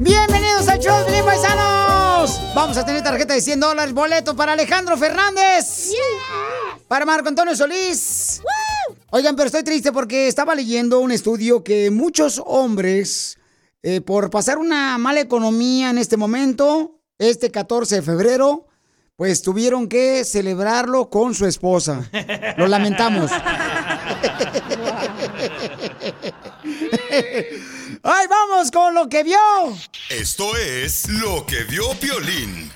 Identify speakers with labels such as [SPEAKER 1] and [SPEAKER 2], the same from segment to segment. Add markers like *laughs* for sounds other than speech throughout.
[SPEAKER 1] Bienvenidos al show de Paisanos. Vamos a tener tarjeta de 100 dólares, boleto para Alejandro Fernández. Para Marco Antonio Solís. Oigan, pero estoy triste porque estaba leyendo un estudio que muchos hombres, eh, por pasar una mala economía en este momento, este 14 de febrero, pues tuvieron que celebrarlo con su esposa. Lo lamentamos. *laughs* *laughs* ¡Ay, vamos con lo que vio!
[SPEAKER 2] Esto es lo que vio Piolín.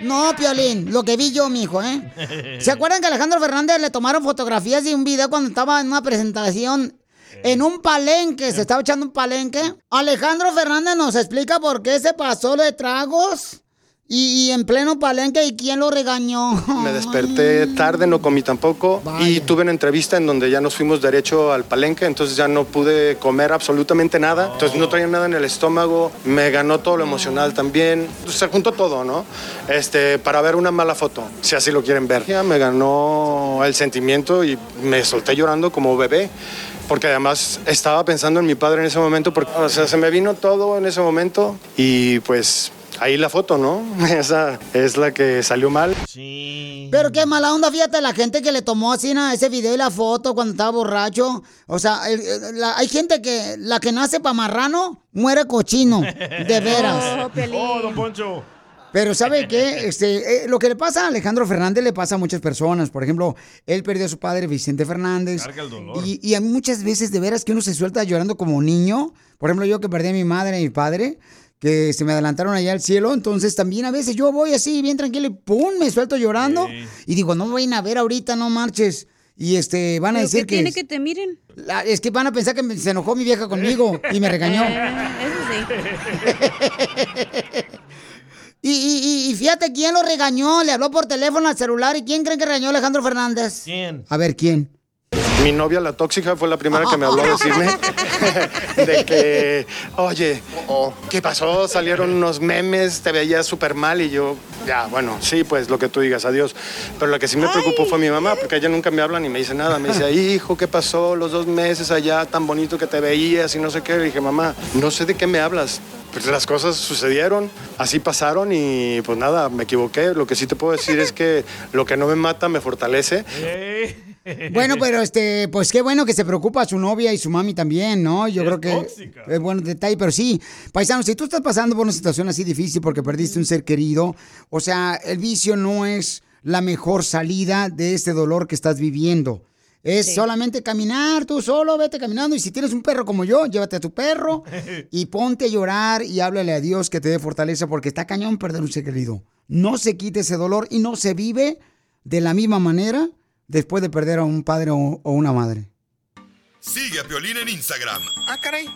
[SPEAKER 1] No, Piolín, lo que vi yo, mijo, ¿eh? ¿Se acuerdan que Alejandro Fernández le tomaron fotografías y un video cuando estaba en una presentación en un palenque? Se estaba echando un palenque. Alejandro Fernández nos explica por qué se pasó de tragos y, y en pleno palenque y quién lo regañó.
[SPEAKER 3] Me desperté tarde, no comí tampoco y tuve una entrevista en donde ya nos fuimos derecho al palenque, entonces ya no pude comer absolutamente nada, entonces no traía nada en el estómago, me ganó todo lo emocional también, se juntó todo, ¿no? Este, para ver una mala foto, si así lo quieren ver. Ya me ganó el sentimiento y me solté llorando como bebé. Porque además estaba pensando en mi padre en ese momento, porque o sea, se me vino todo en ese momento y pues ahí la foto, ¿no? *laughs* Esa es la que salió mal.
[SPEAKER 1] Pero qué mala onda, fíjate, la gente que le tomó así ¿no? ese video y la foto cuando estaba borracho. O sea, el- el- la- hay gente que la que nace pa' marrano muere cochino, de *laughs* veras.
[SPEAKER 4] Oh, don Poncho.
[SPEAKER 1] Pero ¿sabe qué? Este, eh, lo que le pasa a Alejandro Fernández le pasa a muchas personas. Por ejemplo, él perdió a su padre Vicente Fernández.
[SPEAKER 4] Carga el dolor.
[SPEAKER 1] Y, y hay muchas veces de veras que uno se suelta llorando como niño. Por ejemplo, yo que perdí a mi madre y mi padre, que se me adelantaron allá al cielo. Entonces también a veces yo voy así bien tranquilo y ¡pum! me suelto llorando. Y digo, no me vayan a ver ahorita, no marches. Y este, van a
[SPEAKER 5] ¿Pero
[SPEAKER 1] decir
[SPEAKER 5] qué
[SPEAKER 1] que...
[SPEAKER 5] tiene que te miren?
[SPEAKER 1] La- es que van a pensar que me- se enojó mi vieja conmigo y me regañó. *laughs* *laughs* Y, y- y- y fíjate quién lo regañó, le habló por teléfono al celular y quién creen que regañó a Alejandro Fernández.
[SPEAKER 3] ¿Quién?
[SPEAKER 1] A ver, ¿quién?
[SPEAKER 3] Mi novia, la tóxica, fue la primera que me habló a *laughs* decirme *laughs* de que, oye, ¿qué pasó? Salieron unos memes, te veías súper mal y yo, ya, bueno, sí, pues lo que tú digas, adiós. Pero la que sí me preocupó fue mi mamá, porque ella nunca me habla ni me dice nada. Me dice, hijo, ¿qué pasó? Los dos meses allá, tan bonito que te veías y no sé qué. Le dije, mamá, no sé de qué me hablas. Pues las cosas sucedieron, así pasaron y pues nada, me equivoqué. Lo que sí te puedo decir es que lo que no me mata me fortalece.
[SPEAKER 1] Bueno, pero este, pues qué bueno que se preocupa su novia y su mami también, ¿no? Yo creo que es buen detalle, pero sí, paisano, si tú estás pasando por una situación así difícil porque perdiste un ser querido, o sea, el vicio no es la mejor salida de este dolor que estás viviendo. Es
[SPEAKER 6] Sí.
[SPEAKER 1] solamente caminar tú solo, vete caminando y si tienes un perro como yo, llévate a tu perro *laughs* y ponte a llorar y háblale a Dios que te dé fortaleza porque está cañón perder un ser querido. No se quite ese dolor y no se vive de la misma manera después de perder a un padre o, o una madre.
[SPEAKER 2] Sigue a Piolín en Instagram,
[SPEAKER 7] Ah, caray.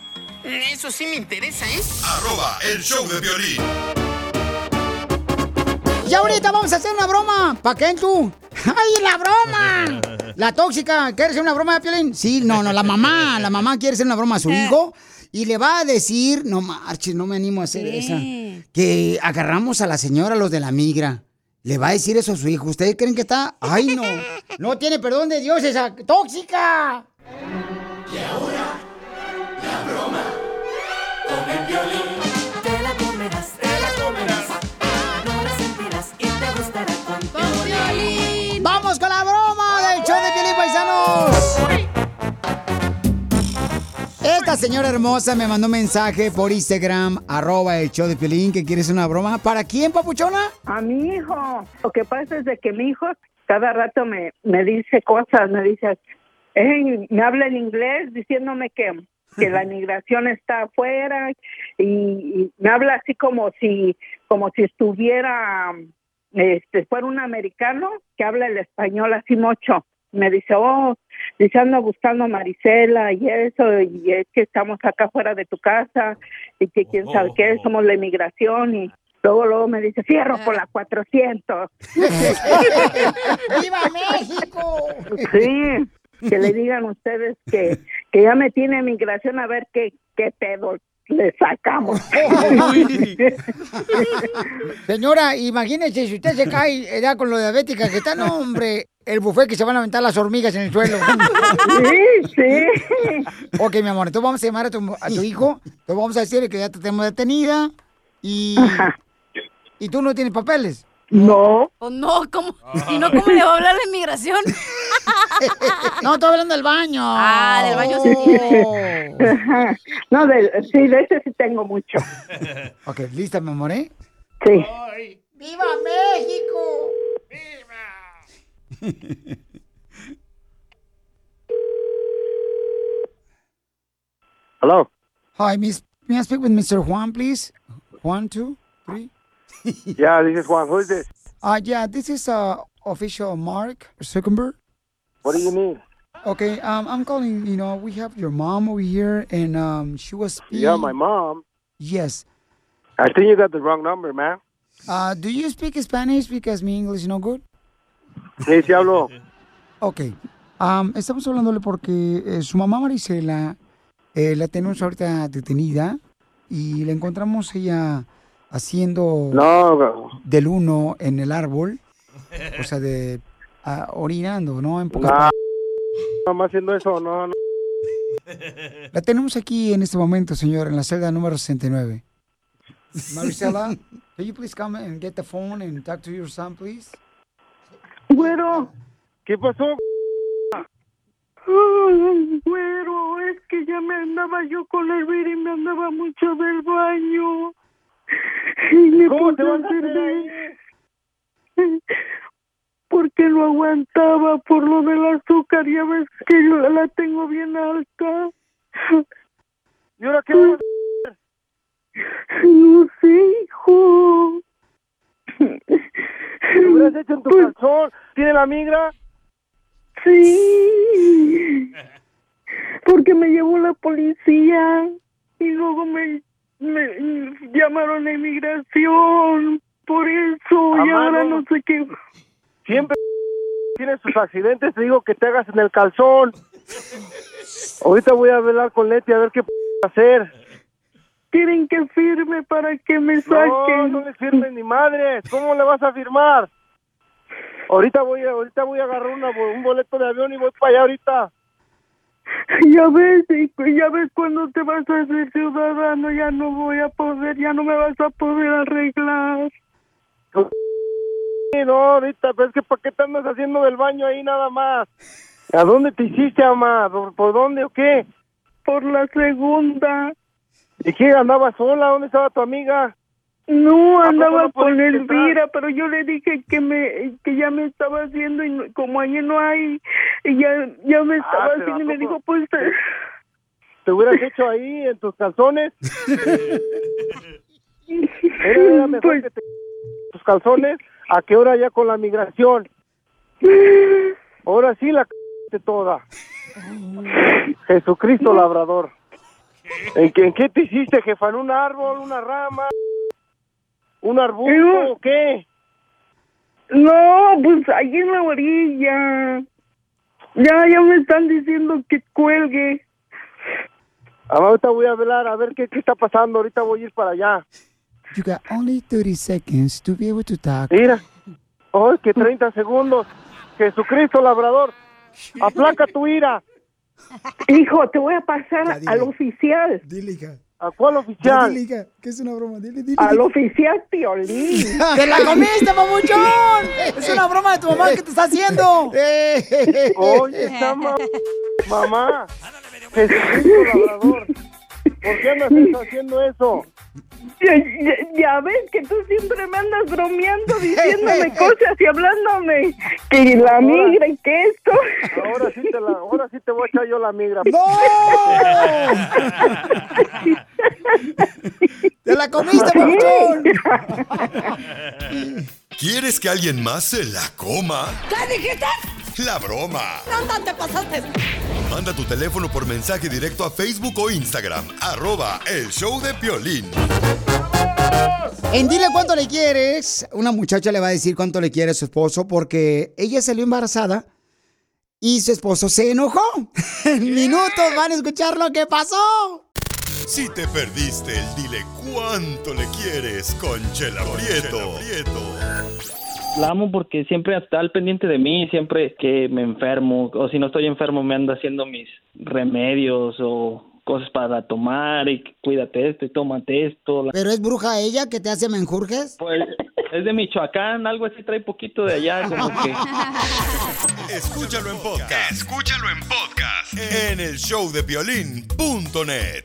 [SPEAKER 7] Eso sí me interesa, ¿eh?
[SPEAKER 2] arroba el show de Piolín.
[SPEAKER 1] Y ahorita vamos a hacer una broma. ¿Para qué tú? *laughs* ¡Ay, la broma! *laughs* La tóxica, ¿quiere hacer una broma de Piolín? Sí, no, no, la mamá, la mamá quiere hacer una broma a su hijo y le va a decir, no marches, no me animo a hacer
[SPEAKER 5] ¿Qué?
[SPEAKER 1] esa, que agarramos a la señora, los de la migra. Le va a decir eso a su hijo. ¿Ustedes creen que está? ¡Ay, no! No tiene perdón de Dios esa tóxica.
[SPEAKER 6] Con
[SPEAKER 1] señora hermosa me mandó un mensaje por Instagram, arroba el show de Pelín, que quieres una broma. ¿Para quién, papuchona?
[SPEAKER 4] A mi hijo. Lo que pasa es de que mi hijo cada rato me, me dice cosas, me dice, me habla en inglés diciéndome que, que la migración está afuera y, y me habla así como si, como si estuviera, este, fuera un americano que habla el español así mucho. Me dice, oh, dice, ando buscando a Marisela y eso, y es que estamos acá fuera de tu casa y que quién sabe qué, somos la inmigración y luego, luego me dice, cierro por la 400. *laughs*
[SPEAKER 1] ¡Viva México!
[SPEAKER 4] Sí, que le digan ustedes que, que ya me tiene migración a ver qué, qué pedo le sacamos. *laughs*
[SPEAKER 1] Señora, imagínese si usted se cae ya con lo diabética que está, no, hombre, el buffet que se van a aventar las hormigas en el suelo.
[SPEAKER 4] Sí, sí.
[SPEAKER 1] Ok, mi amor, entonces vamos a llamar a tu, a tu hijo, te vamos a decir que ya te tenemos detenida y, y tú no tienes papeles.
[SPEAKER 4] No.
[SPEAKER 5] Oh, no, ¿cómo? ¿Y no cómo le va a hablar la inmigración? *laughs*
[SPEAKER 1] No, estoy hablando del baño.
[SPEAKER 5] Ah, del baño sí. *laughs*
[SPEAKER 4] No, de, sí, de ese sí tengo mucho. *laughs*
[SPEAKER 1] Ok, lista, mi amor, ¿eh?
[SPEAKER 4] Sí.
[SPEAKER 1] ¡Viva México!
[SPEAKER 8] Hello.
[SPEAKER 1] Hi, miss. May I speak with Mr. Juan, please? One, two, three. *laughs*
[SPEAKER 8] Yeah, this is Juan. Who is this?
[SPEAKER 1] Uh, yeah, this is uh, official Mark Zuckerberg.
[SPEAKER 8] What do you need?
[SPEAKER 1] Okay, um, I'm calling. You know, we have your mom over here, and um, she was.
[SPEAKER 8] Yeah, my mom.
[SPEAKER 1] Yes.
[SPEAKER 8] I think you got the wrong number, man.
[SPEAKER 1] Uh, do you speak Spanish? Because my English is no good.
[SPEAKER 8] Sí, sí hablo. *laughs*
[SPEAKER 1] Ok. Um, estamos hablándole porque eh, su mamá Marisela eh, la tenemos ahorita detenida y la encontramos ella haciendo
[SPEAKER 8] No,
[SPEAKER 1] del uno en el árbol, o sea, de ah, orinando, ¿no? En pocas
[SPEAKER 8] no,
[SPEAKER 1] palabras.
[SPEAKER 8] mamá haciendo eso, no, no.
[SPEAKER 1] La tenemos aquí en este momento, señor, en la celda número 69. Marisela, can you please come and get the phone and talk to your son, please?
[SPEAKER 4] Güero.
[SPEAKER 8] ¿Qué pasó?
[SPEAKER 4] Ay, Güero, es que ya me andaba yo con el vir y me andaba mucho del baño. *laughs*
[SPEAKER 8] ¿Cómo te vas a
[SPEAKER 4] hacer
[SPEAKER 8] hacer ahí?
[SPEAKER 4] Porque lo aguantaba por lo del azúcar, ya ves que yo la tengo bien alta.
[SPEAKER 8] ¿Y ahora qué vas a
[SPEAKER 4] No sé, hijo.
[SPEAKER 8] ¿Te hubieras hecho en tu calzón? ¿Tiene la migra?
[SPEAKER 4] Sí. Porque me llevó la policía y luego me, me llamaron a inmigración. Por eso, y
[SPEAKER 8] Amado.
[SPEAKER 4] ahora no sé qué.
[SPEAKER 8] Siempre tienes sus accidentes, te digo que te hagas en el calzón. Ahorita voy a hablar con Leti a ver qué p- hacer.
[SPEAKER 4] Quieren que firme para que me saquen.
[SPEAKER 8] no le firmes ni madre. ¿Cómo le vas a firmar? Ahorita voy a, ahorita voy a agarrar una un boleto de avión y voy para allá ahorita. *laughs*
[SPEAKER 4] Ya ves, hijo, ya ves cuando te vas a hacer ciudadano, ya no voy a poder, ya no me vas a poder arreglar. *laughs*
[SPEAKER 8] No, ahorita, pero es que ¿para qué te andas haciendo del baño ahí nada más? ¿A dónde te hiciste, mamá? ¿Por, por dónde o qué?
[SPEAKER 4] Por la segunda.
[SPEAKER 8] ¿Y qué? ¿Andaba sola? ¿Dónde estaba tu amiga?
[SPEAKER 4] No,
[SPEAKER 8] ¿A poco
[SPEAKER 4] andaba
[SPEAKER 8] no
[SPEAKER 4] con Elvira, pero yo le dije que me que ya me estaba haciendo y no- como allí no hay, y ya, ya me estaba
[SPEAKER 8] Ah, pero
[SPEAKER 4] haciendo y
[SPEAKER 8] ¿a
[SPEAKER 4] me dijo, pues... eh,
[SPEAKER 8] ¿Te hubieras hecho ahí en tus calzones? *laughs* Era, era mejor
[SPEAKER 4] Pues-
[SPEAKER 8] que te tus calzones a que ahora ya con la migración. Ahora sí la c toda. Jesucristo *laughs* labrador. ¿En qué, ¿En qué te hiciste, jefa? ¿En un árbol, una rama, un arbusto o qué?
[SPEAKER 4] No, pues ahí en la orilla. Ya, ya me están diciendo que cuelgue.
[SPEAKER 8] Ah, Ahorita voy a hablar a ver qué, qué está pasando. Ahorita voy a ir para allá.
[SPEAKER 1] You got only 30 seconds to be able to talk.
[SPEAKER 8] Mira. ¡Ay, que 30 segundos! Jesucristo labrador. Aplaca tu ira.
[SPEAKER 4] Hijo, te voy a pasar al oficial.
[SPEAKER 1] Dile, hija.
[SPEAKER 8] ¿A cuál oficial?
[SPEAKER 1] dile, hija, que es una broma. Dile, dile.
[SPEAKER 4] Al oficial Piolín. *laughs* *laughs*
[SPEAKER 1] ¡Te la comiste, papuchón! *laughs* Es una broma de tu mamá que te está haciendo.
[SPEAKER 8] Oye, esa ma- mamá.
[SPEAKER 9] Jesucristo labrador. ¿Por qué andas haciendo eso?
[SPEAKER 4] Ya, ya- ya ves que tú siempre me andas bromeando, *laughs* diciéndome cosas y hablándome que la migra y que esto.
[SPEAKER 9] Ahora sí te, la, ahora sí te voy a echar yo la migra. *laughs* *laughs*
[SPEAKER 1] ¡Te la comiste, papuchón!
[SPEAKER 2] ¿Quieres que alguien más se la coma?
[SPEAKER 6] ¿Qué dijiste?
[SPEAKER 2] La broma.
[SPEAKER 6] ¿Dónde te pasaste?
[SPEAKER 2] Manda tu teléfono por mensaje directo a Facebook o Instagram. Arroba el show de Piolín.
[SPEAKER 1] En Dile Cuánto Le Quieres, una muchacha le va a decir cuánto le quiere a su esposo porque ella salió embarazada y su esposo se enojó. *laughs* En minutos van a escuchar lo que pasó.
[SPEAKER 2] Si te perdiste el dile cuánto le quieres con Chela Prieto.
[SPEAKER 10] La amo porque siempre está al pendiente de mí, siempre que me enfermo o si no estoy enfermo me anda haciendo mis remedios o cosas para tomar y cuídate esto y tómate esto.
[SPEAKER 1] ¿Pero es bruja ella que te hace menjurjes?
[SPEAKER 10] Pues es de Michoacán, algo así trae poquito de allá, como que... *laughs*
[SPEAKER 2] Escúchalo en podcast. Escúchalo en podcast. En el showdepiolín.net.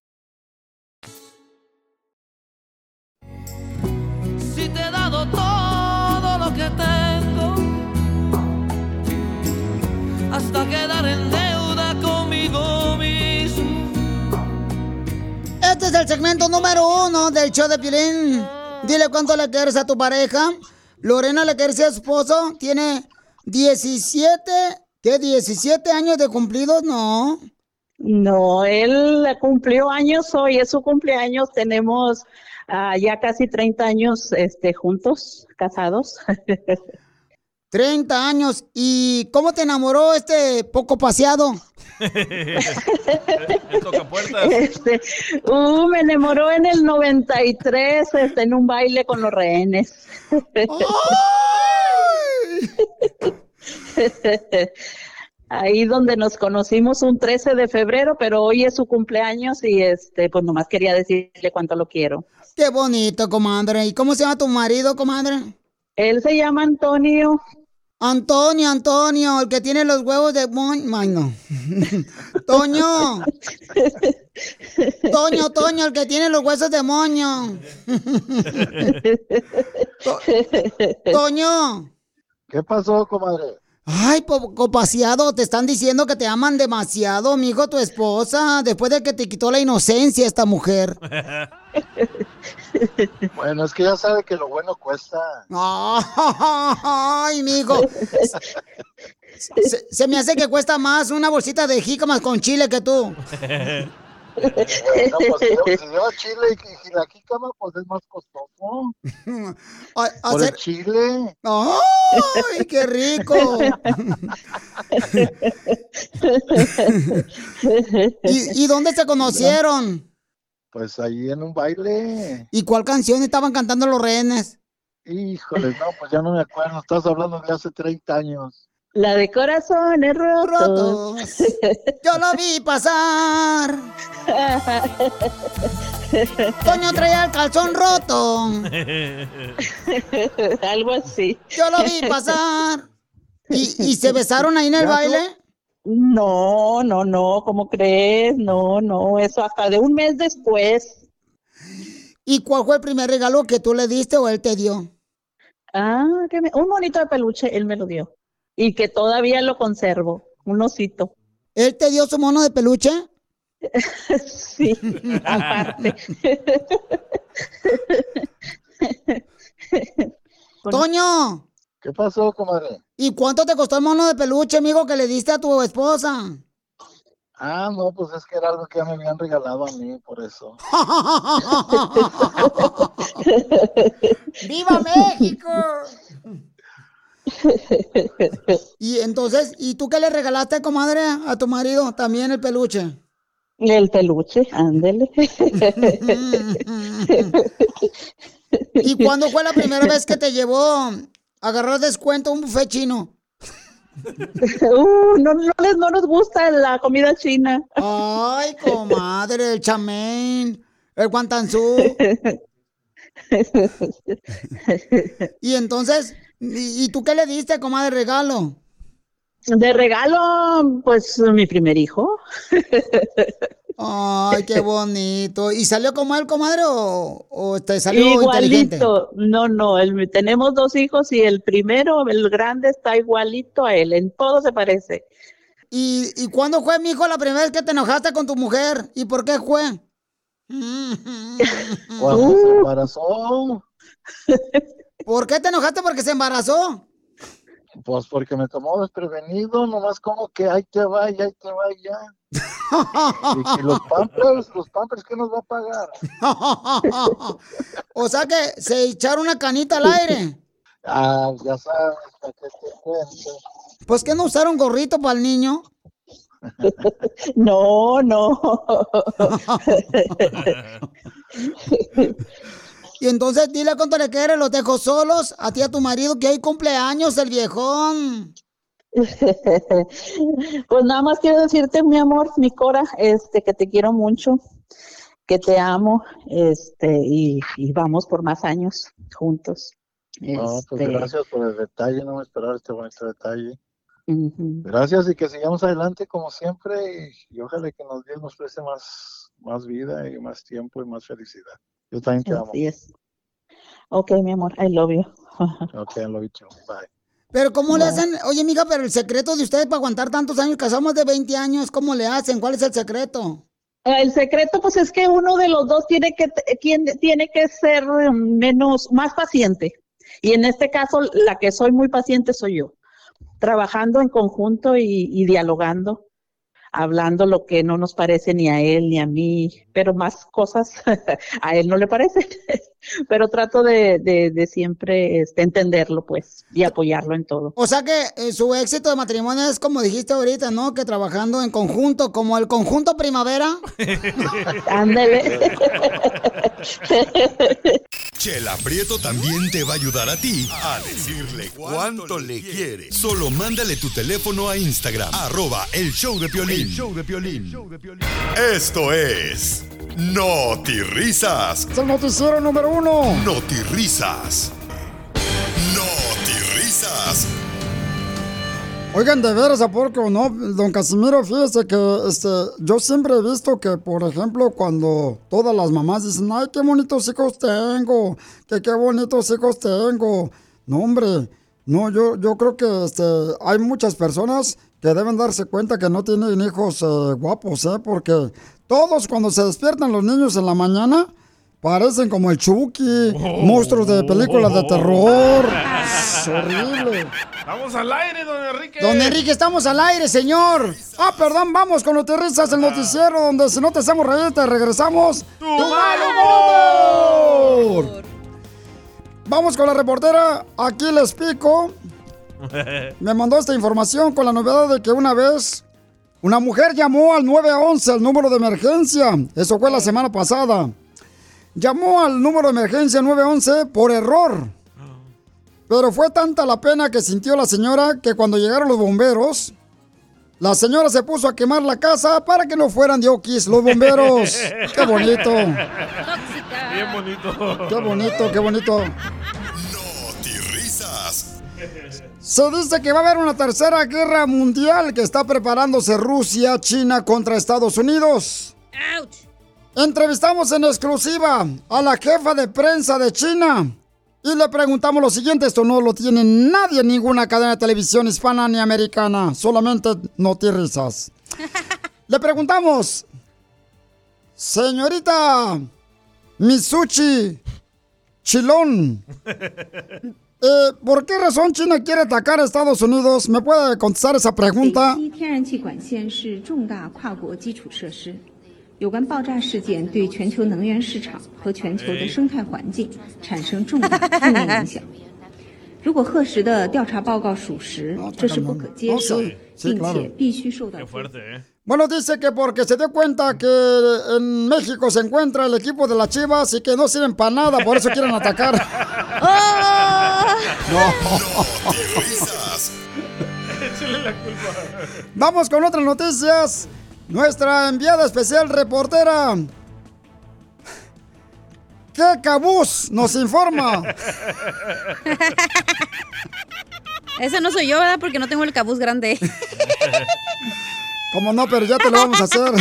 [SPEAKER 1] Este es el segmento número uno del show de Piolín. Dile cuánto le quieres a tu pareja. Lorena le quiere a su esposo. Tiene 17, ¿qué? 17 años de cumplidos, no.
[SPEAKER 11] No, él cumplió años hoy, es su cumpleaños. Tenemos ah, ya casi 30 años este, juntos, casados. *laughs*
[SPEAKER 1] 30 años. ¿Y cómo te enamoró este poco paseado? *laughs*
[SPEAKER 11] Este, uh, me enamoró en el 93, este, en un baile con los rehenes. *laughs* Ahí donde nos conocimos un 13 de febrero, pero hoy es su cumpleaños y este, pues nomás quería decirle cuánto lo quiero.
[SPEAKER 1] Qué bonito, comadre. ¿Y cómo se llama tu marido, comadre?
[SPEAKER 11] Él se llama Antonio.
[SPEAKER 1] Antonio, Antonio, el que tiene los huevos de moño. *laughs* Toño. Toño, Toño, el que tiene los huesos de moño. *laughs* To- Toño.
[SPEAKER 9] ¿Qué pasó, comadre?
[SPEAKER 1] Ay, poco paseado, te están diciendo que te aman demasiado, mijo, tu esposa, después de que te quitó la inocencia esta mujer. *laughs*
[SPEAKER 9] Bueno, es que ya sabe que lo bueno cuesta.
[SPEAKER 1] Ay, mijo. *laughs* Se, se me hace que cuesta más una bolsita de jícamas con chile que tú. *laughs*
[SPEAKER 9] Bueno, pues *laughs* si chile y, y la jícama, pues es más costoso. *laughs*
[SPEAKER 1] A-
[SPEAKER 9] Por el chile.
[SPEAKER 1] ¡Ay, qué rico! *laughs* ¿Y, y dónde se conocieron?
[SPEAKER 9] Pues ahí en un baile.
[SPEAKER 1] ¿Y cuál canción estaban cantando los rehenes?
[SPEAKER 9] Híjole, no, pues ya no me acuerdo. Estás hablando de hace 30 años.
[SPEAKER 11] La de corazones rotos.
[SPEAKER 1] Yo lo vi pasar. *laughs* Toño traía el calzón roto. *laughs*
[SPEAKER 11] Algo así.
[SPEAKER 1] Yo lo vi pasar. ¿Y, y se besaron ahí en el baile?
[SPEAKER 11] No, no, no, ¿cómo crees? No, no, eso hasta de un mes después.
[SPEAKER 1] ¿Y cuál fue el primer regalo que tú le diste o él te dio?
[SPEAKER 11] Ah, que me- un monito de peluche, él me lo dio. Y que todavía lo conservo, un osito.
[SPEAKER 1] ¿Él te dio su mono de peluche? *laughs*
[SPEAKER 11] sí, aparte. *laughs*
[SPEAKER 1] Toño.
[SPEAKER 9] ¿Qué pasó, comadre?
[SPEAKER 1] ¿Y cuánto te costó el mono de peluche, amigo, que le diste a tu esposa?
[SPEAKER 9] Ah, no, pues es que era algo que ya me habían regalado a mí, por eso. *laughs*
[SPEAKER 1] ¡Viva México! *laughs* Y entonces, ¿y tú qué le regalaste, comadre, a tu marido? También el peluche.
[SPEAKER 11] El peluche, ándele. *laughs*
[SPEAKER 1] ¿Y cuándo fue la primera vez que te llevó a agarrar descuento un buffet chino? *laughs*
[SPEAKER 11] Uh, no, no, les, no nos gusta la comida china.
[SPEAKER 1] Ay, comadre, el chamén, el guantanzú. Y entonces, ¿y, tú qué le diste, comadre, regalo?
[SPEAKER 11] De regalo, pues mi primer hijo.
[SPEAKER 1] Ay, qué *laughs* bonito. ¿Y salió como él, comadre, o, o te salió inteligente?
[SPEAKER 11] Igualito. No, no, el- tenemos dos hijos y el primero, el grande, está igualito a él. En todo se parece.
[SPEAKER 1] ¿Y, ¿Y cuándo fue, mijo, la primera vez que te enojaste con tu mujer? ¿Y por qué fue? *laughs*
[SPEAKER 9] Cuando se embarazó, *laughs*
[SPEAKER 1] ¿Por qué te enojaste? Porque se embarazó.
[SPEAKER 9] pues porque me tomó desprevenido, nomás como que ahí te va y ahí te va *laughs* y ya. Y, y los pampers, los pampers, ¿qué nos va a pagar? *laughs*
[SPEAKER 1] o sea que se echaron una canita al aire.
[SPEAKER 9] Ah, ya sabes, para que te cuente.
[SPEAKER 1] Pues que no usaron gorrito para el niño. *laughs*
[SPEAKER 11] No, no.
[SPEAKER 1] Y entonces dile cuánto le quieres, los dejo solos a ti y a tu marido que hoy cumpleaños el viejón. *laughs*
[SPEAKER 11] Pues nada más quiero decirte, mi amor, mi Cora, este, que te quiero mucho, que te amo, este, y, y vamos por más años juntos.
[SPEAKER 9] No, pues
[SPEAKER 11] Este,
[SPEAKER 9] gracias por el detalle, no me esperaba este bonito detalle. Gracias y que sigamos adelante como siempre y, y ojalá que nos Dios nos preste más, más vida y más tiempo y más felicidad. Yo también te amo.
[SPEAKER 11] Así es. Ok, mi amor, I love you. *laughs*
[SPEAKER 9] Ok, lo dicho. Bye.
[SPEAKER 1] Pero ¿cómo le hacen? Oye, amiga, pero el secreto de ustedes para aguantar tantos años, casamos de 20 años, ¿cómo le hacen? ¿Cuál es el secreto?
[SPEAKER 11] El secreto, pues, es que uno de los dos tiene que, tiene, tiene que ser menos, más paciente. Y en este caso, la que soy muy paciente soy yo. Trabajando en conjunto y, y dialogando, hablando lo que no nos parece ni a él ni a mí, pero más cosas *laughs* a él no le parece. *laughs* pero trato de, de, de siempre este, entenderlo, pues, y apoyarlo en todo.
[SPEAKER 1] O sea que eh, su éxito de matrimonio es como dijiste ahorita, ¿no? Que trabajando en conjunto, como el conjunto primavera. *laughs*
[SPEAKER 11] Ándele. *laughs*
[SPEAKER 2] Chela Prieto también te va a ayudar a ti a decirle cuánto le quiere. Solo mándale tu teléfono a Instagram, arroba el show de Piolín. show de Piolín. Esto es Risas.
[SPEAKER 1] Es el noticiero número uno.
[SPEAKER 2] Risas. Risas.
[SPEAKER 1] Oigan, de veras, ¿a poco no? Don Casimiro, fíjese que este, yo siempre he visto que, por ejemplo, cuando todas las mamás dicen, ay, qué bonitos hijos tengo, que qué bonitos hijos tengo. No, hombre, no, yo, yo creo que este, hay muchas personas que deben darse cuenta que no tienen hijos eh, guapos, ¿eh? Porque todos cuando se despiertan los niños en la mañana, parecen como el Chucky, monstruos de películas de terror. Es *laughs* horrible.
[SPEAKER 12] Vamos al aire, don Enrique.
[SPEAKER 1] Don Enrique, estamos al aire, señor. Ah, perdón, vamos con Noticias, el noticiero donde si no te hacemos reír, te regresamos tu, mal humor. Vamos con la reportera, aquí les pico. *laughs* Me mandó esta información con la novedad de que una vez una mujer llamó al 911, el número de emergencia. Eso fue la semana pasada. Llamó al número de emergencia 911 por error.
[SPEAKER 13] Pero fue tanta la pena que sintió la señora que cuando llegaron los bomberos, la señora se puso a quemar la casa para que no fueran de oquis los bomberos. *laughs* ¡Qué bonito!
[SPEAKER 12] Bien bonito.
[SPEAKER 13] ¡Qué bonito, qué bonito! Se dice que va a haber una tercera guerra mundial que está preparándose Rusia, China contra Estados Unidos. Entrevistamos en exclusiva a la jefa de prensa de China y le preguntamos lo siguiente, esto no lo tiene nadie en ninguna cadena de televisión hispana ni americana, solamente notirrisas. *laughs* le preguntamos, señorita Misuchi Chilón, *laughs* eh, ¿por qué razón China quiere atacar a Estados Unidos? ¿Me puede contestar esa pregunta? *laughs* Oh, bueno, dice que porque se dio cuenta que en México se encuentra el equipo de las Chivas y que no sirven para nada, por eso quieren atacar. *laughs* ¡Oh! No.
[SPEAKER 12] Échale la culpa.
[SPEAKER 13] Vamos con otras noticias. Nuestra enviada especial reportera. ¿Qué cabuz nos informa?
[SPEAKER 5] Ese no soy yo, ¿verdad? Porque no tengo el cabuz grande.
[SPEAKER 13] Como no, pero ya te lo vamos a hacer.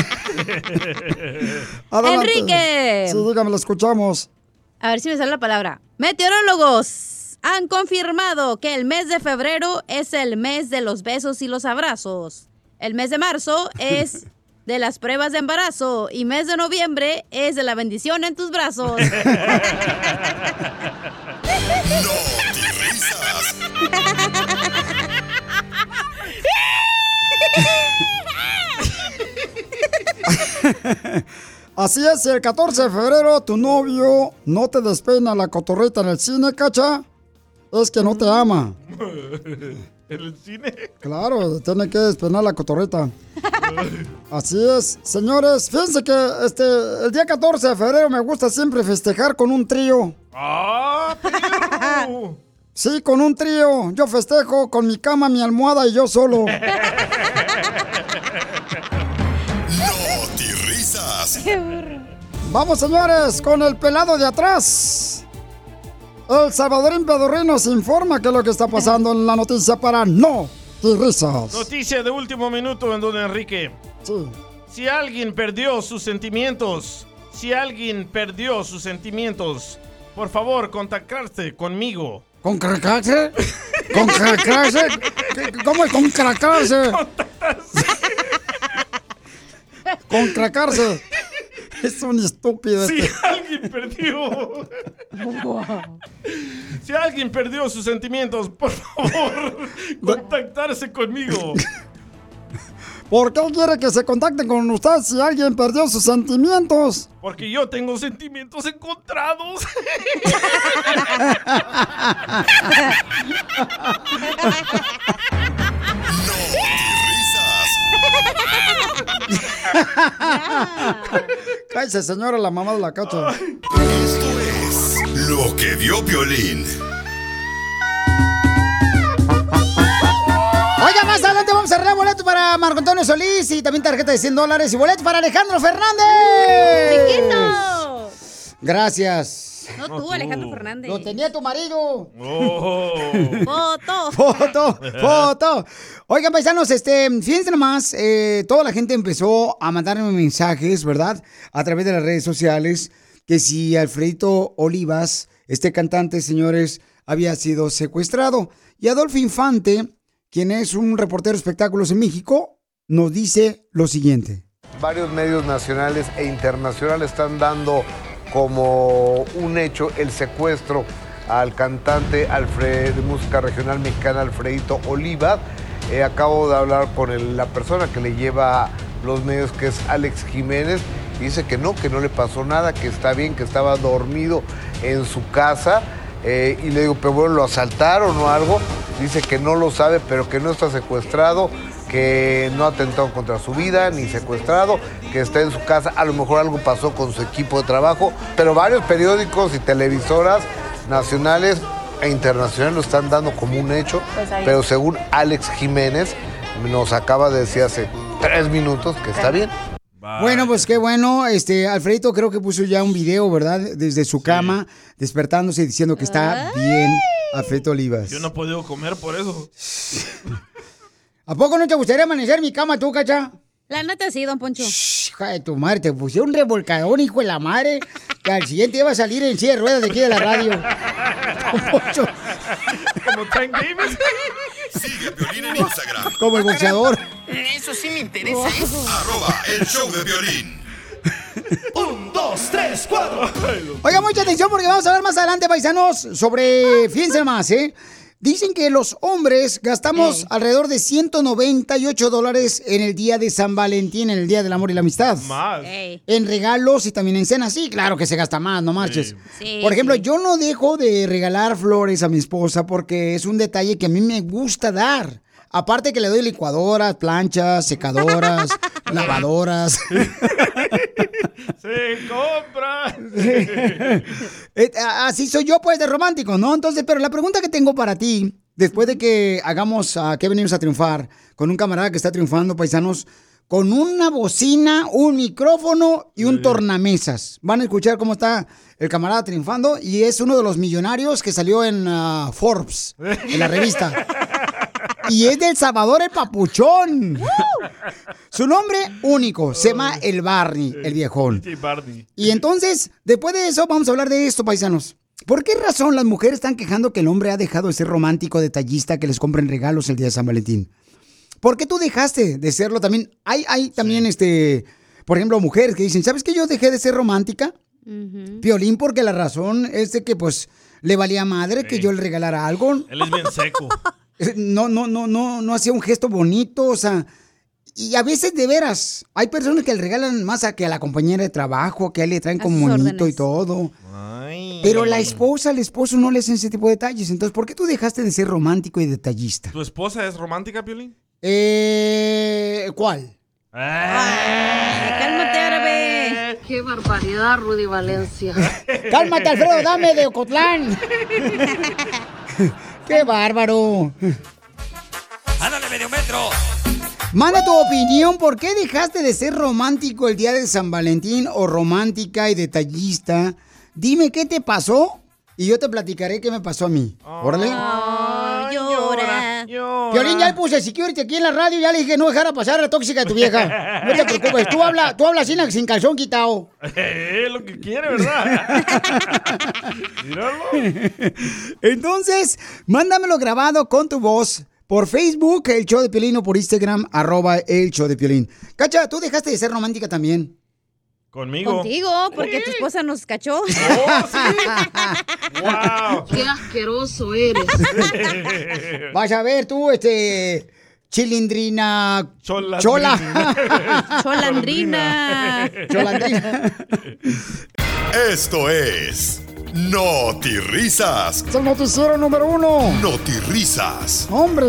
[SPEAKER 13] Adelante.
[SPEAKER 5] Enrique.
[SPEAKER 13] Sí, dígame, lo escuchamos.
[SPEAKER 5] A ver si me sale la palabra. Meteorólogos han confirmado que el mes de febrero es el mes de los besos y los abrazos. El mes de marzo es *laughs* de las pruebas de embarazo y mes de noviembre es de la bendición en tus brazos. *laughs* *laughs*
[SPEAKER 13] Así es, si el 14 de febrero tu novio no te despeina la cotorrita en el cine, cacha, es que no te ama. *laughs*
[SPEAKER 12] ¿En el cine?
[SPEAKER 13] Claro, tiene que despeinar la cotorrita. Así es, señores, fíjense que este, el día 14 de febrero me gusta siempre festejar con un trío.
[SPEAKER 12] ¡Ah, perro! *laughs*
[SPEAKER 13] Sí, con un trío. Yo festejo con mi cama, mi almohada y yo solo. *laughs*
[SPEAKER 2] risas.
[SPEAKER 13] Vamos, señores, con el pelado de atrás. El Salvadorín Pedorrín nos informa qué es lo que está pasando en la noticia para no y risas.
[SPEAKER 12] Noticia de último minuto en Don Enrique. Si alguien perdió sus sentimientos, si alguien perdió sus sentimientos, por favor, contactarse conmigo.
[SPEAKER 13] ¿Con cracarse? ¿Con cracarse? ¿Qué- ¿Cómo es con cracarse? Con cracarse. *laughs* Es un estúpido
[SPEAKER 12] Si
[SPEAKER 13] este.
[SPEAKER 12] alguien perdió. Si alguien perdió sus sentimientos, por favor, *laughs* contactarse conmigo.
[SPEAKER 13] ¿Por qué quiere que se contacten con usted si alguien perdió sus sentimientos?
[SPEAKER 12] Porque yo tengo sentimientos encontrados. *laughs*
[SPEAKER 13] Cállese, señora, la mamá de la cacha.
[SPEAKER 2] Lo que vio Violín.
[SPEAKER 13] Oiga, más adelante vamos a arreglar boleto para Marco Antonio Solís y también tarjeta de 100 dólares y boleto para Alejandro Fernández. Gracias.
[SPEAKER 5] No tú, Alejandro Fernández.
[SPEAKER 13] Lo tenía tu marido.
[SPEAKER 5] Foto.
[SPEAKER 13] Foto, foto. Oigan, paisanos, este, fíjense nomás, eh, toda la gente empezó a mandarme mensajes, ¿verdad? A través de las redes sociales, que si Alfredito Olivas, este cantante, señores, había sido secuestrado. Y Adolfo Infante, quien es un reportero de espectáculos en México, nos dice lo siguiente.
[SPEAKER 14] Varios medios nacionales e internacionales están dando como un hecho el secuestro al cantante de música regional mexicana Alfredito Oliva. Eh, acabo de hablar con la persona que le lleva los medios, que es Alex Jiménez, dice que no, que no le pasó nada, que está bien, que estaba dormido en su casa. Eh, y le digo, pero bueno, ¿lo asaltaron o algo? Dice que no lo sabe, pero que no está secuestrado, que no ha atentado contra su vida, ni secuestrado, que está en su casa. A lo mejor algo pasó con su equipo de trabajo, pero varios periódicos y televisoras nacionales e internacional lo están dando como un hecho,
[SPEAKER 1] Pues ahí.
[SPEAKER 14] pero según Alex Jiménez nos acaba de decir hace tres minutos que está bien.
[SPEAKER 1] Bueno, pues qué bueno. Este, Alfredito creo que puso ya un video, ¿verdad? Desde su cama, despertándose y diciendo que está bien, Alfredo Olivas.
[SPEAKER 12] Yo no he podido comer por eso. *laughs*
[SPEAKER 1] ¿A poco no te gustaría amanecer en mi cama tú, cacha?
[SPEAKER 5] La neta sí, don Poncho.
[SPEAKER 1] Hija de tu madre, te pusieron un revolcador, hijo de la madre, que al siguiente iba a salir en silla de ruedas de aquí de la radio.
[SPEAKER 12] Como Tank Davis.
[SPEAKER 2] Sigue a Piolín en Instagram.
[SPEAKER 1] Como el boxeador.
[SPEAKER 7] Eso sí me interesa, ¿eh?
[SPEAKER 2] Arroba el show de violín.
[SPEAKER 7] Un, dos, tres, cuatro.
[SPEAKER 1] Oiga, mucha atención porque vamos a ver más adelante, paisanos, sobre, fíjense más, ¿eh? Dicen que los hombres gastamos alrededor de 198 dólares en el día de San Valentín, en el Día del Amor y la Amistad.
[SPEAKER 12] Más.
[SPEAKER 1] En regalos y también en cenas. Sí, claro que se gasta más, no marches.
[SPEAKER 5] Sí,
[SPEAKER 1] Por ejemplo,
[SPEAKER 5] sí.
[SPEAKER 1] yo no dejo de regalar flores a mi esposa porque es un detalle que a mí me gusta dar. Aparte que le doy licuadoras, planchas, secadoras, *laughs* lavadoras. *laughs*
[SPEAKER 12] Se compra. *laughs*
[SPEAKER 1] Eh, Así soy yo, pues, de romántico, ¿no? Entonces, pero la pregunta que tengo para ti, después de que hagamos a que venimos a triunfar, con un camarada que está triunfando, paisanos, con una bocina, un micrófono y un tornamesas. Van a escuchar cómo está el camarada triunfando y es uno de los millonarios que salió en ah, Forbes, en la revista. Y es del Salvador el Papuchón. Su nombre único, se llama el Barney, el viejón. Y entonces, después de eso, vamos a hablar de esto, paisanos. ¿Por qué razón las mujeres están quejando que el hombre ha dejado de ser romántico, detallista, que les compren regalos el día de San Valentín? ¿Por qué tú dejaste de serlo también? Hay, hay también, este, por ejemplo, mujeres que dicen, ¿sabes que yo dejé de ser romántica? Piolín, porque la razón es de que, pues, le valía madre que yo le regalara algo.
[SPEAKER 12] Él es bien seco. *laughs*
[SPEAKER 1] Eh, No, no, no, no, no hacía un gesto bonito, o sea. Y a veces, de veras, hay personas que le regalan más a que a la compañera de trabajo, que a él le traen como
[SPEAKER 5] órdenes.
[SPEAKER 1] y todo. Pero la esposa, el esposo no le hacen ese tipo de detalles. Entonces, ¿por qué tú dejaste de ser romántico y detallista?
[SPEAKER 12] ¿Tu esposa es romántica, Piolín?
[SPEAKER 1] Eh, ¿Cuál?
[SPEAKER 5] Cálmate, árabe.
[SPEAKER 15] Qué barbaridad, Rudy Valencia. *laughs*
[SPEAKER 1] Cálmate, Alfredo, dame de Ocotlán. *laughs* ¡Qué bárbaro!
[SPEAKER 16] ¡Ándale, medio metro!
[SPEAKER 1] Manda tu opinión, ¿por qué dejaste de ser romántico el día de San Valentín o romántica y detallista? Dime qué te pasó y yo te platicaré qué me pasó a mí. Órale.
[SPEAKER 5] Oh, llora.
[SPEAKER 1] Violín, ya le puse security aquí en la radio, ya le dije no dejara pasar a la tóxica de tu vieja. *laughs* No te preocupes, tú hablas tú habla sin, sin calzón quitado. *laughs*
[SPEAKER 12] Eh, lo que quiere, ¿verdad? *laughs*
[SPEAKER 1] Entonces, mándamelo grabado con tu voz por Facebook, el show de Piolín, o por Instagram, arroba el show de Piolín. Cacha, tú dejaste de ser romántica también.
[SPEAKER 12] Conmigo.
[SPEAKER 5] Contigo, porque tu esposa nos cachó. *laughs*
[SPEAKER 15] Qué asqueroso eres. *laughs*
[SPEAKER 1] Vas a ver tú, este. Chilindrina.
[SPEAKER 12] Chola.
[SPEAKER 1] Chola.
[SPEAKER 5] Cholandrina. *laughs*
[SPEAKER 1] Cholandrina.
[SPEAKER 2] Esto es Notirrisas.
[SPEAKER 13] Es el noticiero número uno.
[SPEAKER 2] Notirrisas.
[SPEAKER 13] Hombre,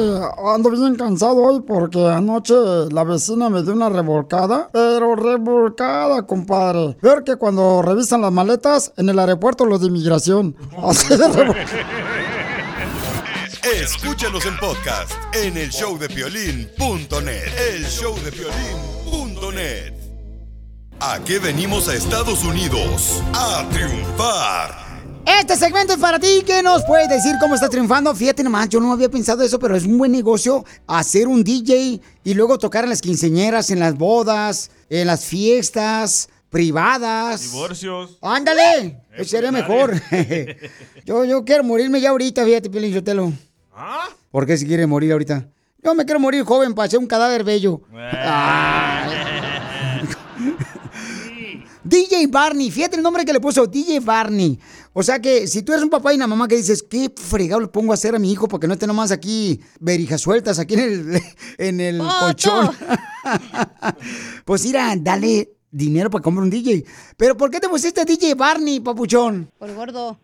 [SPEAKER 13] ando bien cansado hoy porque anoche la vecina me dio una revolcada, pero revolcada, compadre. Ver que cuando revisan las maletas en el aeropuerto los de inmigración. *laughs* Así de
[SPEAKER 2] Escúchanos en podcast en el showdepiolín.net. El showdepiolín.net. ¿A qué venimos a Estados Unidos? A triunfar.
[SPEAKER 1] Este segmento es para ti. ¿Qué nos puedes decir cómo está triunfando? Fíjate nomás, yo no había pensado eso, pero es un buen negocio hacer un DJ y luego tocar en las quinceñeras, en las bodas, en las fiestas privadas.
[SPEAKER 12] Divorcios.
[SPEAKER 1] ¡Ándale! Eso sería mejor. *laughs* *laughs* yo, yo quiero morirme ya ahorita, fíjate, Piolín Sotelo.
[SPEAKER 12] ¿Ah?
[SPEAKER 1] ¿Por qué se quiere morir ahorita? Yo me quiero morir joven para ser un cadáver bello. *laughs* DJ Barney, fíjate el nombre que le puso, DJ Barney. O sea que si tú eres un papá y una mamá que dices, ¿qué fregado le pongo a hacer a mi hijo para que no esté nomás aquí berijas sueltas aquí en el, *laughs* en el colchón? *laughs* pues mira, dale dinero para comprar un DJ. Pero ¿por qué te pusiste DJ Barney, papuchón?
[SPEAKER 5] Por gordo.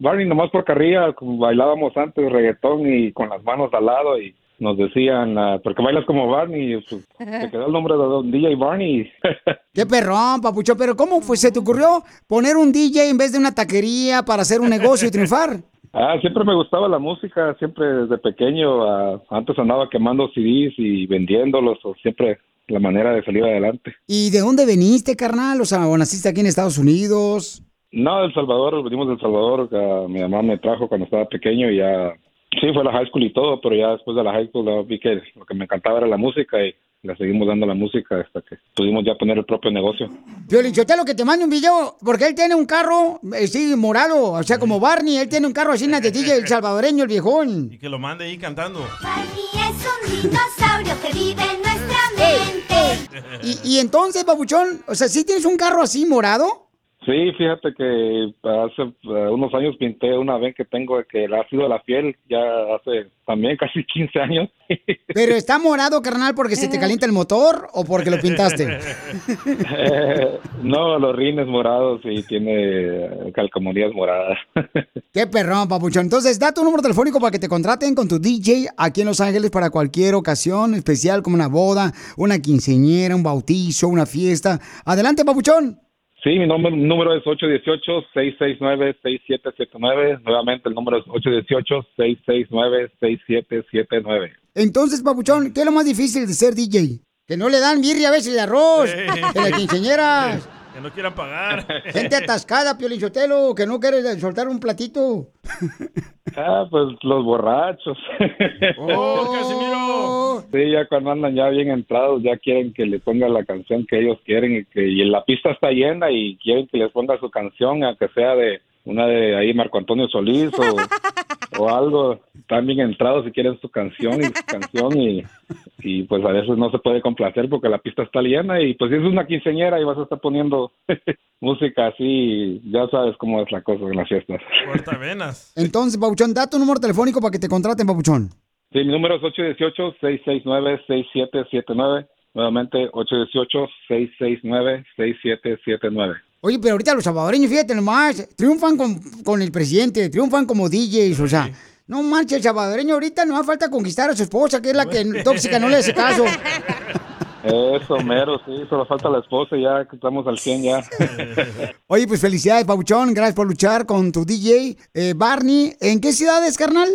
[SPEAKER 17] Barney, nomás por carrilla, como bailábamos antes reggaetón y con las manos al lado y nos decían, ah, porque bailas como Barney, pues, se quedó el nombre de don DJ Barney. *laughs*
[SPEAKER 1] Qué perrón, papuchón. Pero ¿cómo fue, se te ocurrió poner un DJ en vez de una taquería para hacer un negocio y triunfar? *laughs*
[SPEAKER 17] Ah, siempre me gustaba la música, siempre desde pequeño. ah, antes andaba quemando CDs y vendiéndolos, o siempre la manera de salir adelante.
[SPEAKER 1] ¿Y de dónde veniste, carnal? O sea, ¿o naciste aquí en Estados Unidos?
[SPEAKER 17] No, del Salvador, venimos del Salvador. ah, mi mamá me trajo cuando estaba pequeño y ya. Sí, fue a la high school y todo, pero ya después de la high school vi que lo que me encantaba era la música y la seguimos dando la música hasta que pudimos ya poner el propio negocio.
[SPEAKER 1] Piolín Sotelo, que te mande un video, porque él tiene un carro, eh, sí, morado, o sea, como Barney, él tiene un carro así, una tetilla, el salvadoreño, el viejón.
[SPEAKER 12] Y que lo mande ahí cantando.
[SPEAKER 6] Es un dinosaurio que vive en nuestra mente.
[SPEAKER 1] Y, y entonces, babuchón, o sea, ¿sí tienes un carro así morado?
[SPEAKER 17] Sí, fíjate que hace eh, unos años pinté una ven que tengo que ha sido la fiel, ya hace también casi 15 años. *laughs*
[SPEAKER 1] Pero está morado, carnal, porque se te calienta el motor o porque lo pintaste. *laughs*
[SPEAKER 17] Eh, no, los rines morados y tiene eh, calcomanías moradas. *laughs*
[SPEAKER 1] Qué perrón, papuchón. Entonces, da tu número telefónico para que te contraten con tu DJ aquí en Los Ángeles para cualquier ocasión especial, como una boda, una quinceñera, un bautizo, una fiesta. Adelante, papuchón.
[SPEAKER 17] Sí, mi nombre, número es 818-669-6779. Nuevamente el número es 818-669-6779.
[SPEAKER 1] Entonces, papuchón, ¿qué es lo más difícil de ser DJ? Que no le dan birria a veces de arroz,
[SPEAKER 12] Sí.
[SPEAKER 1] de las quinceñeras.
[SPEAKER 12] Que no quieran pagar.
[SPEAKER 1] Gente atascada, Piolichotelo, que no quiere soltar un platito.
[SPEAKER 17] Ah, pues los borrachos. *laughs*
[SPEAKER 1] Oh,
[SPEAKER 12] Casimiro!
[SPEAKER 17] Sí, ya cuando andan ya bien entrados, ya quieren que le ponga la canción que ellos quieren y que y la pista está llena y quieren que les ponga su canción, aunque sea de una de ahí Marco Antonio Solís o, o algo. Están bien entrados y quieren su canción y su canción y, y pues a veces no se puede complacer porque la pista está llena y pues si es una quinceñera y vas a estar poniendo *laughs* música así, ya sabes cómo es la cosa en las fiestas.
[SPEAKER 12] Cortavenas.
[SPEAKER 1] Entonces, papuchón, da tu número telefónico para que te contraten, papuchón.
[SPEAKER 17] Sí, mi número es 818-669-6779. Nuevamente, 818-669-6779.
[SPEAKER 1] Oye, pero ahorita los salvadoreños, fíjate nomás, triunfan con, con el presidente, triunfan como DJs, o sea, no manches, el salvadoreño ahorita no hace falta conquistar a su esposa, que es la que tóxica no le hace caso.
[SPEAKER 17] Eso, mero, sí, solo falta la esposa y ya que estamos al 100 ya.
[SPEAKER 1] Oye, pues felicidades, Pabuchón, gracias por luchar con tu DJ. Eh, Barney, ¿en qué ciudades, carnal?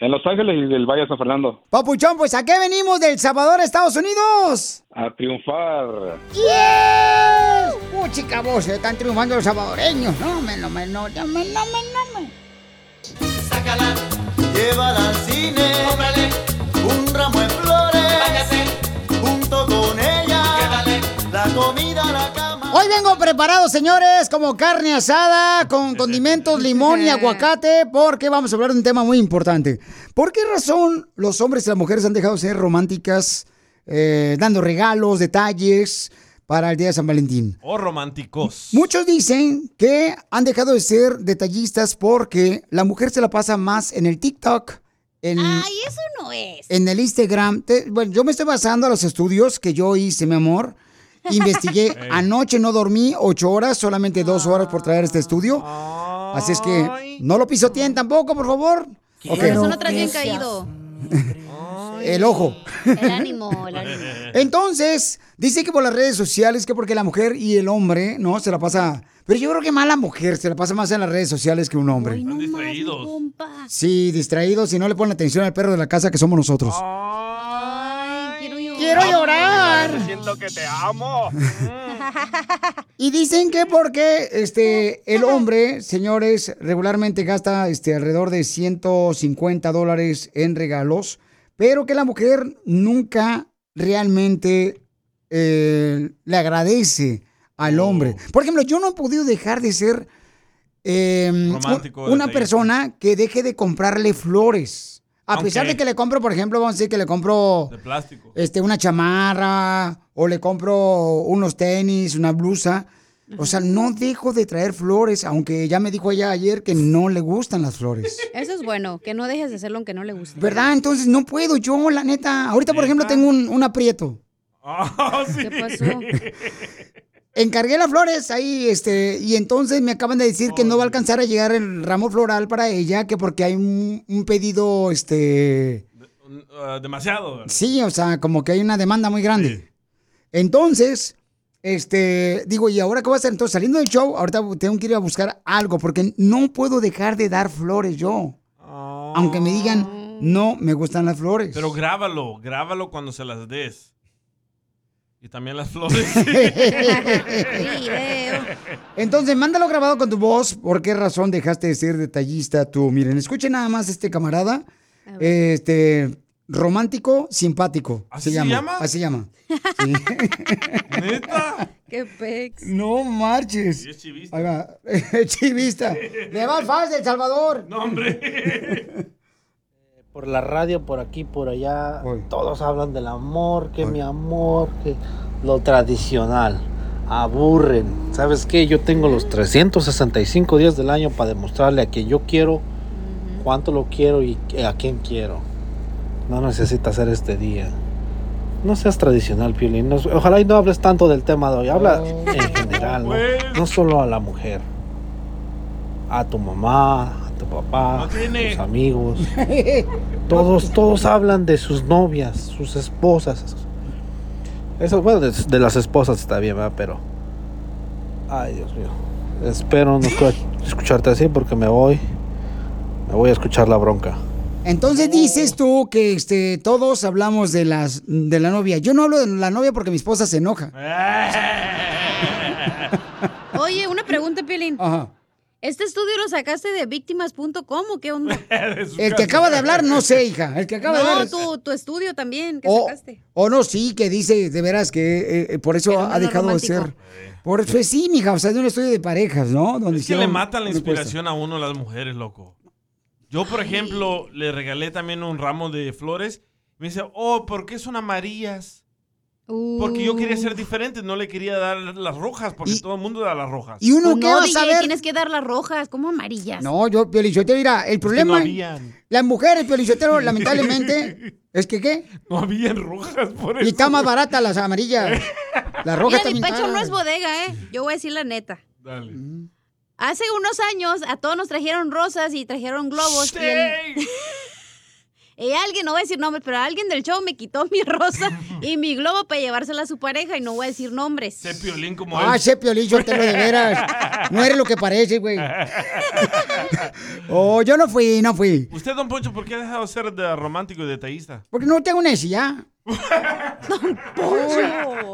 [SPEAKER 17] En Los Ángeles y del Valle de San Fernando.
[SPEAKER 1] Papuchón, pues ¿a qué venimos del Salvador a Estados Unidos?
[SPEAKER 17] A triunfar.
[SPEAKER 1] ¡Yes! Puchica vos, están triunfando los salvadoreños. No, me, no, me, no, no, me, no, me, no, me.
[SPEAKER 18] Llévala al cine, cómprale un ramo de flores, váyase junto con ella, llévale la comida.
[SPEAKER 1] Hoy vengo preparado, señores, como carne asada con *laughs* condimentos, limón y aguacate, porque vamos a hablar de un tema muy importante. ¿Por qué razón los hombres y las mujeres han dejado de ser románticas, eh, dando regalos, detalles para el día de San Valentín?
[SPEAKER 12] O románticos.
[SPEAKER 1] Muchos dicen que han dejado de ser detallistas porque la mujer se la pasa más en el TikTok, en,
[SPEAKER 5] Ay, eso no es.
[SPEAKER 1] en el Instagram. Te- bueno, yo me estoy basando a los estudios que yo hice, mi amor. Investigué. *laughs* Anoche no dormí ocho horas, solamente dos horas por traer este estudio. Así es que no lo pisoteen tampoco, por favor. Ok.
[SPEAKER 5] Corazón atrás bien caído. *laughs*
[SPEAKER 1] El ojo.
[SPEAKER 5] El ánimo, el ánimo. *laughs*
[SPEAKER 1] Entonces, dice que por las redes sociales, que porque la mujer y el hombre, ¿no? Se la pasa. Pero yo creo que más la mujer se la pasa más en las redes sociales que un hombre.
[SPEAKER 12] Están distraídos.
[SPEAKER 1] Sí, distraídos y no le ponen atención al perro de la casa que somos nosotros. ¡Quiero llorar!
[SPEAKER 7] Siento que te amo. *laughs*
[SPEAKER 1] Y dicen que porque este el hombre, señores, regularmente gasta este alrededor de 150 dólares en regalos, pero que la mujer nunca realmente eh, le agradece al hombre. Por ejemplo, yo no he podido dejar de ser eh,
[SPEAKER 12] Romántico,
[SPEAKER 1] un- una
[SPEAKER 12] detallista.
[SPEAKER 1] persona que deje de comprarle flores. A pesar de que le compro, por ejemplo, vamos a decir que le compro
[SPEAKER 12] De plástico.
[SPEAKER 1] este, una chamarra o le compro unos tenis, una blusa. O sea, no dejo de traer flores, aunque ya me dijo ella ayer que no le gustan las flores.
[SPEAKER 5] Eso es bueno, que no dejes de hacerlo aunque no le guste.
[SPEAKER 1] ¿Verdad? Entonces no puedo yo, la neta. Ahorita, por ejemplo, tengo un, un aprieto.
[SPEAKER 12] Ah, *laughs* sí.
[SPEAKER 5] ¿Qué pasó? *laughs*
[SPEAKER 1] Encargué las flores ahí, este, y entonces me acaban de decir que no va a alcanzar a llegar el ramo floral para ella, que porque hay un, un pedido, este,
[SPEAKER 12] Ah, demasiado. ¿verdad?
[SPEAKER 1] Sí, o sea, como que hay una demanda muy grande. Entonces, Este, digo, ¿y ahora qué voy a hacer? Entonces, saliendo del show, ahorita tengo que ir a buscar algo, porque no puedo dejar de dar flores yo. Aunque me digan, no me gustan las flores.
[SPEAKER 12] Pero grábalo, grábalo cuando se las des. Y también las flores. *laughs*
[SPEAKER 1] Entonces, mándalo grabado con tu voz. ¿Por qué razón dejaste de ser detallista tú? Miren, escuchen nada más este camarada. Este, romántico, simpático.
[SPEAKER 12] ¿Así
[SPEAKER 1] se
[SPEAKER 12] se
[SPEAKER 1] llama.
[SPEAKER 12] llama?
[SPEAKER 1] Así se llama. *laughs*
[SPEAKER 12] ¿Neta?
[SPEAKER 5] Qué pex.
[SPEAKER 1] No marches.
[SPEAKER 12] es chivista.
[SPEAKER 1] Ahí va. *laughs* chivista. Le va al FAS de El Salvador.
[SPEAKER 12] No, hombre.
[SPEAKER 19] Por la radio, por aquí, por allá, todos hablan del amor, que mi amor, que lo tradicional. Aburren. ¿Sabes qué? Yo tengo los 365 días del año para demostrarle a quien yo quiero, cuánto lo quiero y a quién quiero. No necesita hacer este día. No seas tradicional, Piolín. No- ojalá y no hables tanto del tema de hoy. Habla en general, ¿no? *laughs* No solo a la mujer. A tu mamá, papá, amigos. *laughs* Todos, todos hablan de sus novias, sus esposas. Eso, bueno, de, de las esposas está bien, ¿verdad? Pero. Ay, Dios mío. Espero no escu- *laughs* escucharte así porque me voy. Me voy a escuchar la bronca.
[SPEAKER 1] Entonces dices tú que este, todos hablamos de, las, de la novia. Yo no hablo de la novia porque mi esposa se enoja. *laughs*
[SPEAKER 5] Oye, una pregunta, Pilín.
[SPEAKER 1] Ajá.
[SPEAKER 5] ¿Este estudio lo sacaste de víctimas.com o qué onda? *laughs*
[SPEAKER 1] El que acaba de hablar, no sé, hija. El que acaba de
[SPEAKER 5] no,
[SPEAKER 1] hablar.
[SPEAKER 5] tu, tu estudio también, que
[SPEAKER 1] O,
[SPEAKER 5] sacaste.
[SPEAKER 1] o no, sí, que dice de veras que eh, eh, por eso ha
[SPEAKER 5] es
[SPEAKER 1] dejado de ser. Por eso es sí, mija, o sea, de un estudio de parejas, ¿no? Donde
[SPEAKER 12] Es que le matan la inspiración a uno las mujeres, loco. Yo, por ejemplo, le regalé también un ramo de flores. Me dice, oh, ¿por qué son amarillas? Porque yo quería ser diferente, no le quería dar las rojas, porque todo el mundo da las rojas.
[SPEAKER 1] ¿Y uno
[SPEAKER 5] Pues
[SPEAKER 1] qué
[SPEAKER 5] no,
[SPEAKER 1] va a saber?
[SPEAKER 5] tienes que dar las rojas, como amarillas.
[SPEAKER 1] No, yo, Piolichotero, mira, el
[SPEAKER 12] que
[SPEAKER 1] problema.
[SPEAKER 12] no habían.
[SPEAKER 1] las mujeres, Piolichotero, *laughs* lamentablemente, es que ¿qué?
[SPEAKER 12] No habían rojas por
[SPEAKER 1] Y
[SPEAKER 12] eso.
[SPEAKER 1] está más barata las amarillas. *laughs* Las rojas
[SPEAKER 5] Mira, mi pecho no es bodega, ¿eh? Yo voy a decir la neta.
[SPEAKER 12] Dale.
[SPEAKER 5] Hace unos años a todos nos trajeron rosas y trajeron globos. Y, el- y alguien, no voy a decir nombres, pero alguien del show me quitó mi rosa *laughs* y mi globo para llevársela a su pareja y no voy a decir nombres.
[SPEAKER 12] Sé piolín como
[SPEAKER 1] Ah,
[SPEAKER 12] él.
[SPEAKER 1] ese Piolichotero, de veras. No eres lo que parece, güey. *laughs* Oh, yo no fui, no fui.
[SPEAKER 12] Usted, don Poncho, ¿por qué ha dejado de ser de romántico y detallista?
[SPEAKER 1] Porque no tengo necesidad.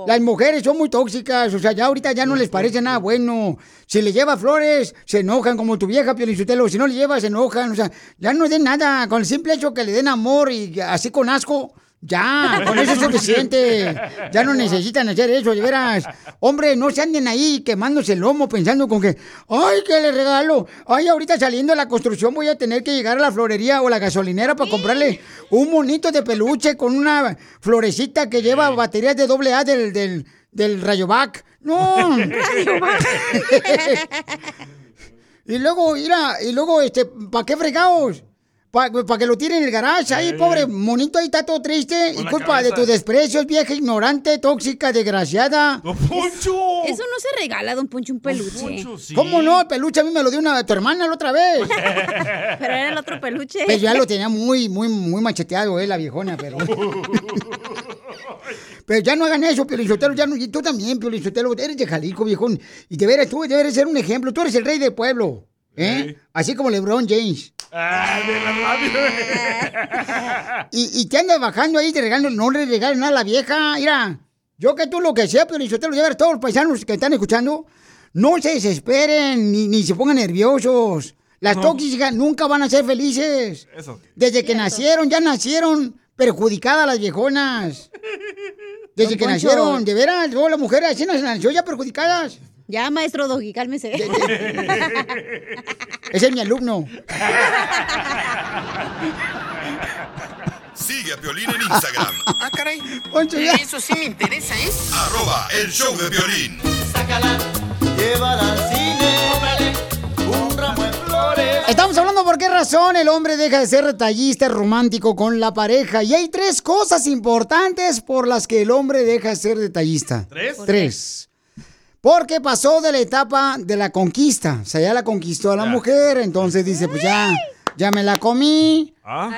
[SPEAKER 1] Las mujeres son muy tóxicas, o sea, ya ahorita ya no les parece nada bueno. Si le lleva flores, se enojan como tu vieja Piolichotelo. Si no le lleva, se enojan. O sea, ya no den nada. Con el simple hecho que le den amor y así con asco, ya, con eso es suficiente. Ya no necesitan hacer eso, de veras. Hombre, no se anden ahí quemándose el lomo pensando con que, ay, ¿qué le regalo? Ay, ahorita saliendo de la construcción voy a tener que llegar a la florería o la gasolinera para comprarle un monito de peluche con una florecita que lleva baterías de doble A del, del, del Rayovac. No. *laughs* y luego, mira, y luego, este, ¿para qué fregados? Para que lo tiren en el garage, ahí, pobre monito, ahí está todo triste.
[SPEAKER 12] Con
[SPEAKER 1] Y culpa de
[SPEAKER 12] cabeza.
[SPEAKER 1] tus desprecios, vieja ignorante, tóxica, desgraciada.
[SPEAKER 12] ¡Poncho!
[SPEAKER 5] Eso no se regala, don Poncho, un peluche.
[SPEAKER 1] ¿Cómo no? El peluche a mí me lo dio una, tu hermana la otra vez. *laughs*
[SPEAKER 5] Pero era el otro peluche.
[SPEAKER 1] Pues ya lo tenía muy, muy, muy macheteado, eh, la viejona, pero. *laughs* *laughs* Pero ya no hagan eso, Piolichotelo, ya no, y tú también, Piolichotelo, eres de Jalisco, viejón. Y deberes, tú deberes ser un ejemplo, tú eres el rey del pueblo, ¿eh? Así como LeBron James.
[SPEAKER 12] Ah, de la. *laughs*
[SPEAKER 1] Y, y te andas bajando ahí, te regalando, no le regales nada a la vieja, mira. Yo que tú lo que sea, Piolichotelo, ya ver todos los paisanos que están escuchando, no se desesperen, ni, ni se pongan nerviosos. Las tóxicas nunca van a ser felices.
[SPEAKER 12] Eso.
[SPEAKER 1] Desde que nacieron, ya nacieron perjudicadas las viejonas. *laughs* Desde
[SPEAKER 5] Don
[SPEAKER 1] que
[SPEAKER 5] Poncho.
[SPEAKER 1] nacieron, de veras, todas las mujeres así nacieron ya perjudicadas.
[SPEAKER 5] Ya, maestro Doggy, cálmese. *laughs*
[SPEAKER 1] Ese es mi alumno.
[SPEAKER 2] Sigue a Piolín en Instagram. *laughs*
[SPEAKER 7] Ah, caray.
[SPEAKER 1] Poncho, ya.
[SPEAKER 7] Eso sí me interesa, ¿eh?
[SPEAKER 2] Arroba el show de violín.
[SPEAKER 18] Sácala, llévala al cine. Un ramo de flores.
[SPEAKER 1] Estamos hablando por qué razón el hombre deja de ser detallista, romántico con la pareja. Y hay tres cosas importantes por las que el hombre deja de ser detallista.
[SPEAKER 12] ¿Tres?
[SPEAKER 1] Tres. Porque pasó de la etapa de la conquista. O sea, ya la conquistó a la mujer. Entonces dice, pues ya, ya me la comí.
[SPEAKER 12] ¿Ah?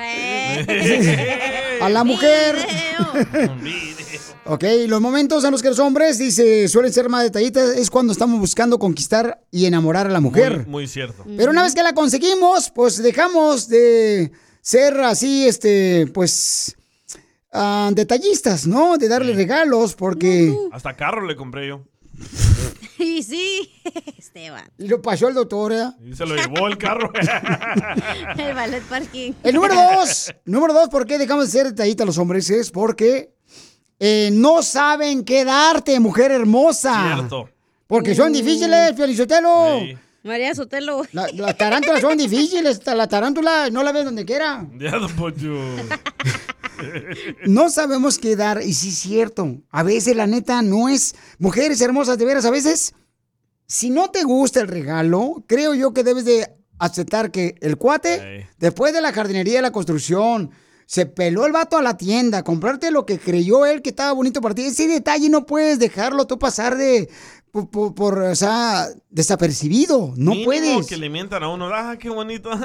[SPEAKER 1] A *laughs* la mujer. *laughs* Ok, los momentos en los que los hombres, dice, suelen ser más detallistas es cuando estamos buscando conquistar y enamorar a la mujer.
[SPEAKER 12] Muy, muy cierto.
[SPEAKER 1] Pero una vez que la conseguimos, pues dejamos de ser así, este, pues, ah, detallistas, ¿no? De darle regalos, porque...
[SPEAKER 12] Hasta carro le compré yo. *laughs*
[SPEAKER 5] Y sí, *laughs* Esteban.
[SPEAKER 1] Y lo pasó el doctor, ¿eh?
[SPEAKER 12] Y se lo llevó el carro. *laughs*
[SPEAKER 5] El ballet parking.
[SPEAKER 1] El número dos, número dos, ¿por qué dejamos de ser detallistas los hombres? Es porque eh, no saben qué darte, mujer hermosa.
[SPEAKER 12] Cierto.
[SPEAKER 1] Porque son difíciles, Felicitelo.
[SPEAKER 5] María Sotelo.
[SPEAKER 1] La- las tarántulas son difíciles. La tarántula no la ves donde quiera.
[SPEAKER 12] Ya, don Poncho.
[SPEAKER 1] No sabemos qué dar. Y sí es cierto. A veces, la neta, no es... Mujeres hermosas, de veras, a veces... Si no te gusta el regalo, creo yo que debes de aceptar que el cuate, después de la jardinería de la construcción, se peló el vato a la tienda, comprarte lo que creyó él que estaba bonito para ti. Ese detalle no puedes dejarlo tú pasar de... Por, por- por, o sea, desapercibido. No
[SPEAKER 12] Mínimo
[SPEAKER 1] puedes.
[SPEAKER 12] que le mientan a uno. Ah, qué bonito. *laughs*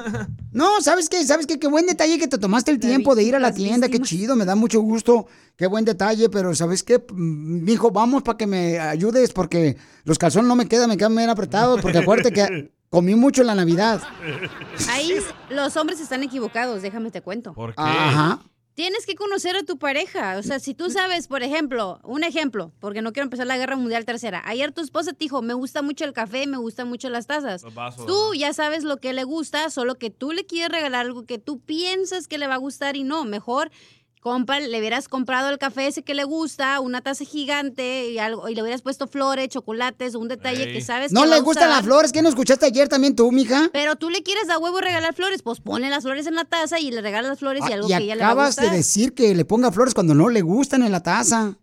[SPEAKER 1] No, ¿sabes qué? ¿Sabes qué? Qué buen detalle que te tomaste el tiempo de ir a la tienda, qué chido, me da mucho gusto, qué buen detalle, pero ¿sabes qué? Mm, Mijo, vamos para que me ayudes porque los calzones no me quedan, me quedan bien apretados, porque acuérdate que *laughs* comí mucho en la Navidad. *laughs*
[SPEAKER 5] Ahí los hombres están equivocados, déjame te cuento.
[SPEAKER 12] ¿Por
[SPEAKER 1] qué? Ajá.
[SPEAKER 5] Tienes que conocer a tu pareja. O sea, si tú sabes, por ejemplo, un ejemplo, porque no quiero empezar la guerra mundial tercera. Ayer tu esposa te dijo, me gusta mucho el café, me gustan mucho las tazas. Tú ya sabes lo que le gusta, solo que tú le quieres regalar algo que tú piensas que le va a gustar y no. Mejor compra, le hubieras comprado el café ese que le gusta, una taza gigante y algo, y le hubieras puesto flores, chocolates, un detalle que sabes
[SPEAKER 1] No
[SPEAKER 5] que va
[SPEAKER 1] le gustan las flores, ¿qué no escuchaste ayer también tú, mija?
[SPEAKER 5] Pero tú le quieres a huevo regalar flores, pues ponle las flores en la taza y le regalas las flores y algo
[SPEAKER 1] Ah, y
[SPEAKER 5] que ella le va a
[SPEAKER 1] acabas de decir que le ponga flores cuando no le gustan en la taza.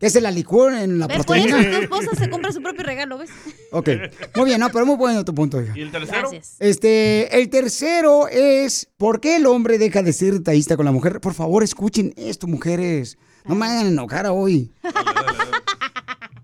[SPEAKER 1] Que se la licúe en la
[SPEAKER 5] ¿Ves? Por eso
[SPEAKER 1] proteína.
[SPEAKER 5] tu esposa se compra su propio regalo, ¿ves?
[SPEAKER 1] Ok, muy bien, no, pero muy bueno tu punto, hija.
[SPEAKER 12] ¿Y el tercero?
[SPEAKER 5] Gracias.
[SPEAKER 1] Este, el tercero es ¿por qué el hombre deja de ser detallista con la mujer? Por favor, escuchen esto, mujeres. No me hagan enojar hoy.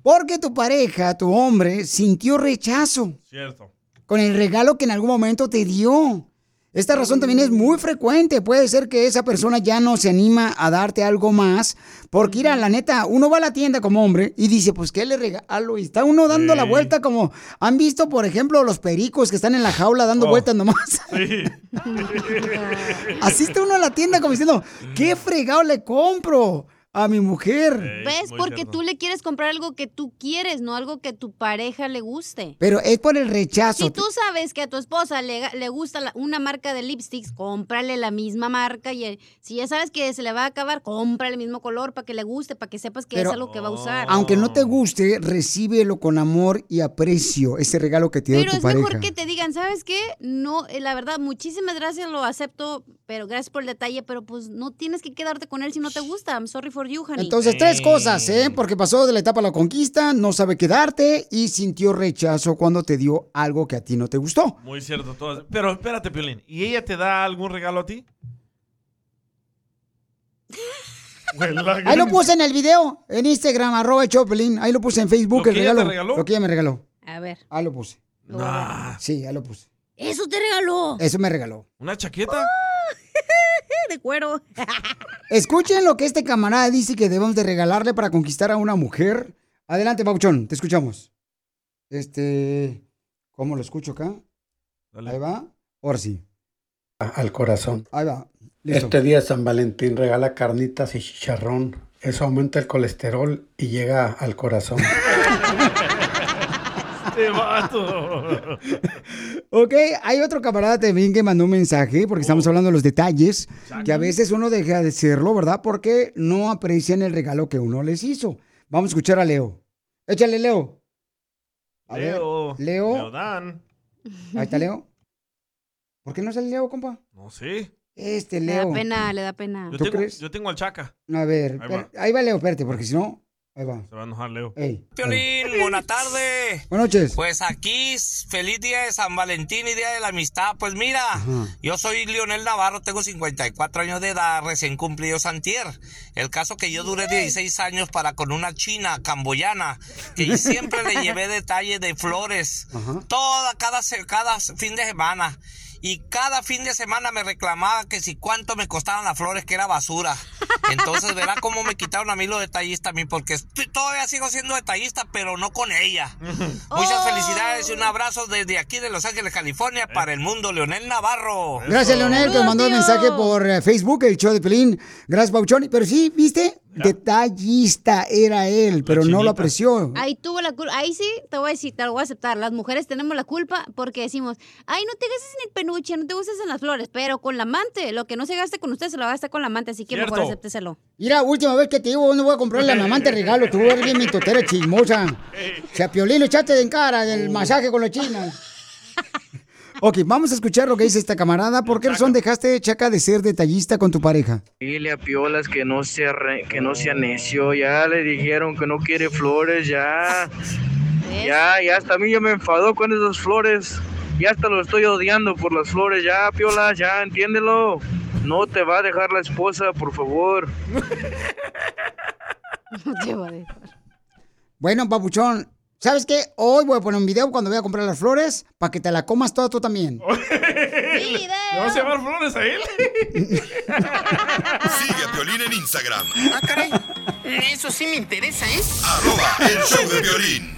[SPEAKER 1] Porque tu pareja, tu hombre, sintió rechazo
[SPEAKER 12] Cierto.
[SPEAKER 1] con el regalo que en algún momento te dio. Esta razón también es muy frecuente. Puede ser que esa persona ya no se anima a darte algo más. Porque, mira, la neta, uno va a la tienda como hombre y dice, pues, ¿qué le regalo? Y está uno dando la vuelta como... ¿Han visto, por ejemplo, los pericos que están en la jaula dando
[SPEAKER 12] Oh.
[SPEAKER 1] vueltas nomás?
[SPEAKER 12] Sí. *laughs*
[SPEAKER 1] Así está uno a la tienda como diciendo, ¿qué fregado le compro a mi mujer?
[SPEAKER 5] ¿Ves? Porque tú le quieres comprar algo que tú quieres, no algo que tu pareja le guste.
[SPEAKER 1] Pero es por el rechazo.
[SPEAKER 5] Si tú sabes que a tu esposa le, le gusta la- una marca de lipsticks, cómprale la misma marca. Y si ya sabes que se le va a acabar, cómprale el mismo color para que le guste, para que sepas que
[SPEAKER 1] Pero-
[SPEAKER 5] es algo que va a usar.
[SPEAKER 1] Aunque no te guste, recíbelo con amor y aprecio, ese regalo que te dio
[SPEAKER 5] Pero
[SPEAKER 1] tu
[SPEAKER 5] es
[SPEAKER 1] pareja.
[SPEAKER 5] mejor que te digan, ¿sabes qué? No, eh, la verdad, muchísimas gracias, lo acepto, pero gracias por el detalle, pero pues no tienes que quedarte con él si no te gusta. I'm sorry for you, honey.
[SPEAKER 1] Entonces, tres cosas, ¿eh? Porque pasó de la etapa a la conquista, no sabe quedarte y sintió rechazo cuando te dio algo que a ti no te gustó.
[SPEAKER 12] Muy cierto. Todo. Pero espérate, Piolín. ¿Y ella te da algún regalo a ti? *laughs*
[SPEAKER 1] Ahí lo puse en el video, en Instagram, arroba Choplin. Ahí lo puse en Facebook,
[SPEAKER 12] ¿Lo
[SPEAKER 1] el
[SPEAKER 12] que ella
[SPEAKER 1] regalo.
[SPEAKER 12] te regaló?
[SPEAKER 1] Lo que ella me regaló.
[SPEAKER 5] A ver.
[SPEAKER 1] Ahí lo puse. Sí, ahí lo puse.
[SPEAKER 5] Eso te regaló.
[SPEAKER 1] Eso me regaló.
[SPEAKER 12] ¿Una chaqueta? *laughs*
[SPEAKER 5] de cuero. *laughs*
[SPEAKER 1] Escuchen lo que este camarada dice que debemos de regalarle para conquistar a una mujer. Adelante, Pauchón, te escuchamos. Este, ¿cómo lo escucho acá? Ahí va. Ahora sí.
[SPEAKER 20] al corazón.
[SPEAKER 1] Ahí va. Listo.
[SPEAKER 20] Este día San Valentín regala carnitas y chicharrón. Eso aumenta el colesterol y llega al corazón. *laughs*
[SPEAKER 12] Este vato.
[SPEAKER 1] Ok, hay otro camarada también que mandó un mensaje, porque estamos
[SPEAKER 12] Oh.
[SPEAKER 1] hablando de los detalles, que a veces uno deja de serlo, ¿verdad? Porque no aprecian el regalo que uno les hizo. Vamos a escuchar a Leo. Échale, Leo. A ver,
[SPEAKER 12] Leo.
[SPEAKER 1] Leo.
[SPEAKER 12] Leodán.
[SPEAKER 1] Ahí está Leo. ¿Por qué no sale Leo, compa?
[SPEAKER 12] No sé.
[SPEAKER 1] Este
[SPEAKER 5] Le da
[SPEAKER 1] Leo.
[SPEAKER 5] pena, le da pena.
[SPEAKER 12] Yo
[SPEAKER 1] ¿Tú
[SPEAKER 12] tengo,
[SPEAKER 1] crees?
[SPEAKER 12] Yo tengo al Chaca.
[SPEAKER 1] A ver,
[SPEAKER 12] Ahí va.
[SPEAKER 1] ahí va Leo, espérate, porque si no, ahí va.
[SPEAKER 12] Se va a enojar Leo.
[SPEAKER 1] Ey.
[SPEAKER 21] Piolín, buena tarde.
[SPEAKER 1] Buenas noches.
[SPEAKER 21] Pues aquí, feliz día de San Valentín y día de la amistad. Pues mira, yo soy Lionel Navarro, tengo 54 años de edad, recién cumplido Santier. El caso que yo duré 16 años para con una china camboyana, que siempre le *laughs* llevé detalles de flores, toda, cada fin de semana. Y cada fin de semana me reclamaba que si cuánto me costaban las flores, que era basura. Entonces verá cómo me quitaron a mí lo detallista a mí, porque estoy- todavía sigo siendo detallista, pero no con ella. *laughs* Muchas felicidades y un abrazo desde aquí de Los Ángeles, California, para el mundo, Leonel Navarro.
[SPEAKER 1] Gracias, Leonel, que nos mandó el mensaje por eh, Facebook, el show de Pelín. Gracias, Pauchón. Pero sí, ¿viste? Detallista era él, pero no lo apreció.
[SPEAKER 5] Ahí tuvo la culpa. Ahí sí, te voy a decir, te lo voy a aceptar. Las mujeres tenemos la culpa porque decimos, ay, no te gastes en el peluche, no te gastes en las flores, pero con la amante, lo que no se gaste con usted se lo gasta con la amante, así que mejor
[SPEAKER 1] Cierto.
[SPEAKER 5] acépteselo.
[SPEAKER 1] Mira, última vez que te digo, no voy a comprarle a mi amante regalo. Tú eres bien mi totera chismosa. *laughs* O sea, Piolín, echaste de en cara del masaje con los chinos. *laughs* Ok, vamos a escuchar lo que dice esta camarada. ¿Por qué razón dejaste, Chaca, de ser detallista con tu pareja?
[SPEAKER 22] Dile a Piolas que no sea re- que no sea necio, ya le dijeron que no quiere flores, ya. Ya, ya hasta a mí ya me enfadó con esas flores. Ya hasta lo estoy odiando por las flores, ya, Piolas, ya, entiéndelo. No te va a dejar la esposa, por favor. *laughs*
[SPEAKER 1] Bueno, papuchón, ¿sabes qué? Hoy voy a poner un video cuando voy a comprar las flores para que te la comas toda tú también. *laughs*
[SPEAKER 12] ¿Le vas a llevar flores a él? *laughs*
[SPEAKER 2] Sigue a Piolín en Instagram.
[SPEAKER 7] Ah, caray. Eso sí me interesa, ¿eh?
[SPEAKER 2] Arroba el show de violín.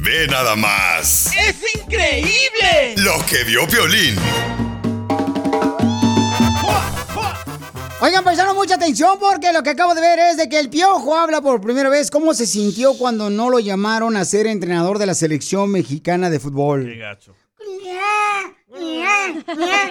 [SPEAKER 2] Ve nada más.
[SPEAKER 7] ¡Es increíble!
[SPEAKER 2] Lo que vio Piolín.
[SPEAKER 1] Oigan, paisanos, mucha atención porque lo que acabo de ver es de que el Piojo habla por primera vez cómo se sintió cuando no lo llamaron a ser entrenador de la selección mexicana de fútbol.
[SPEAKER 12] Qué gacho.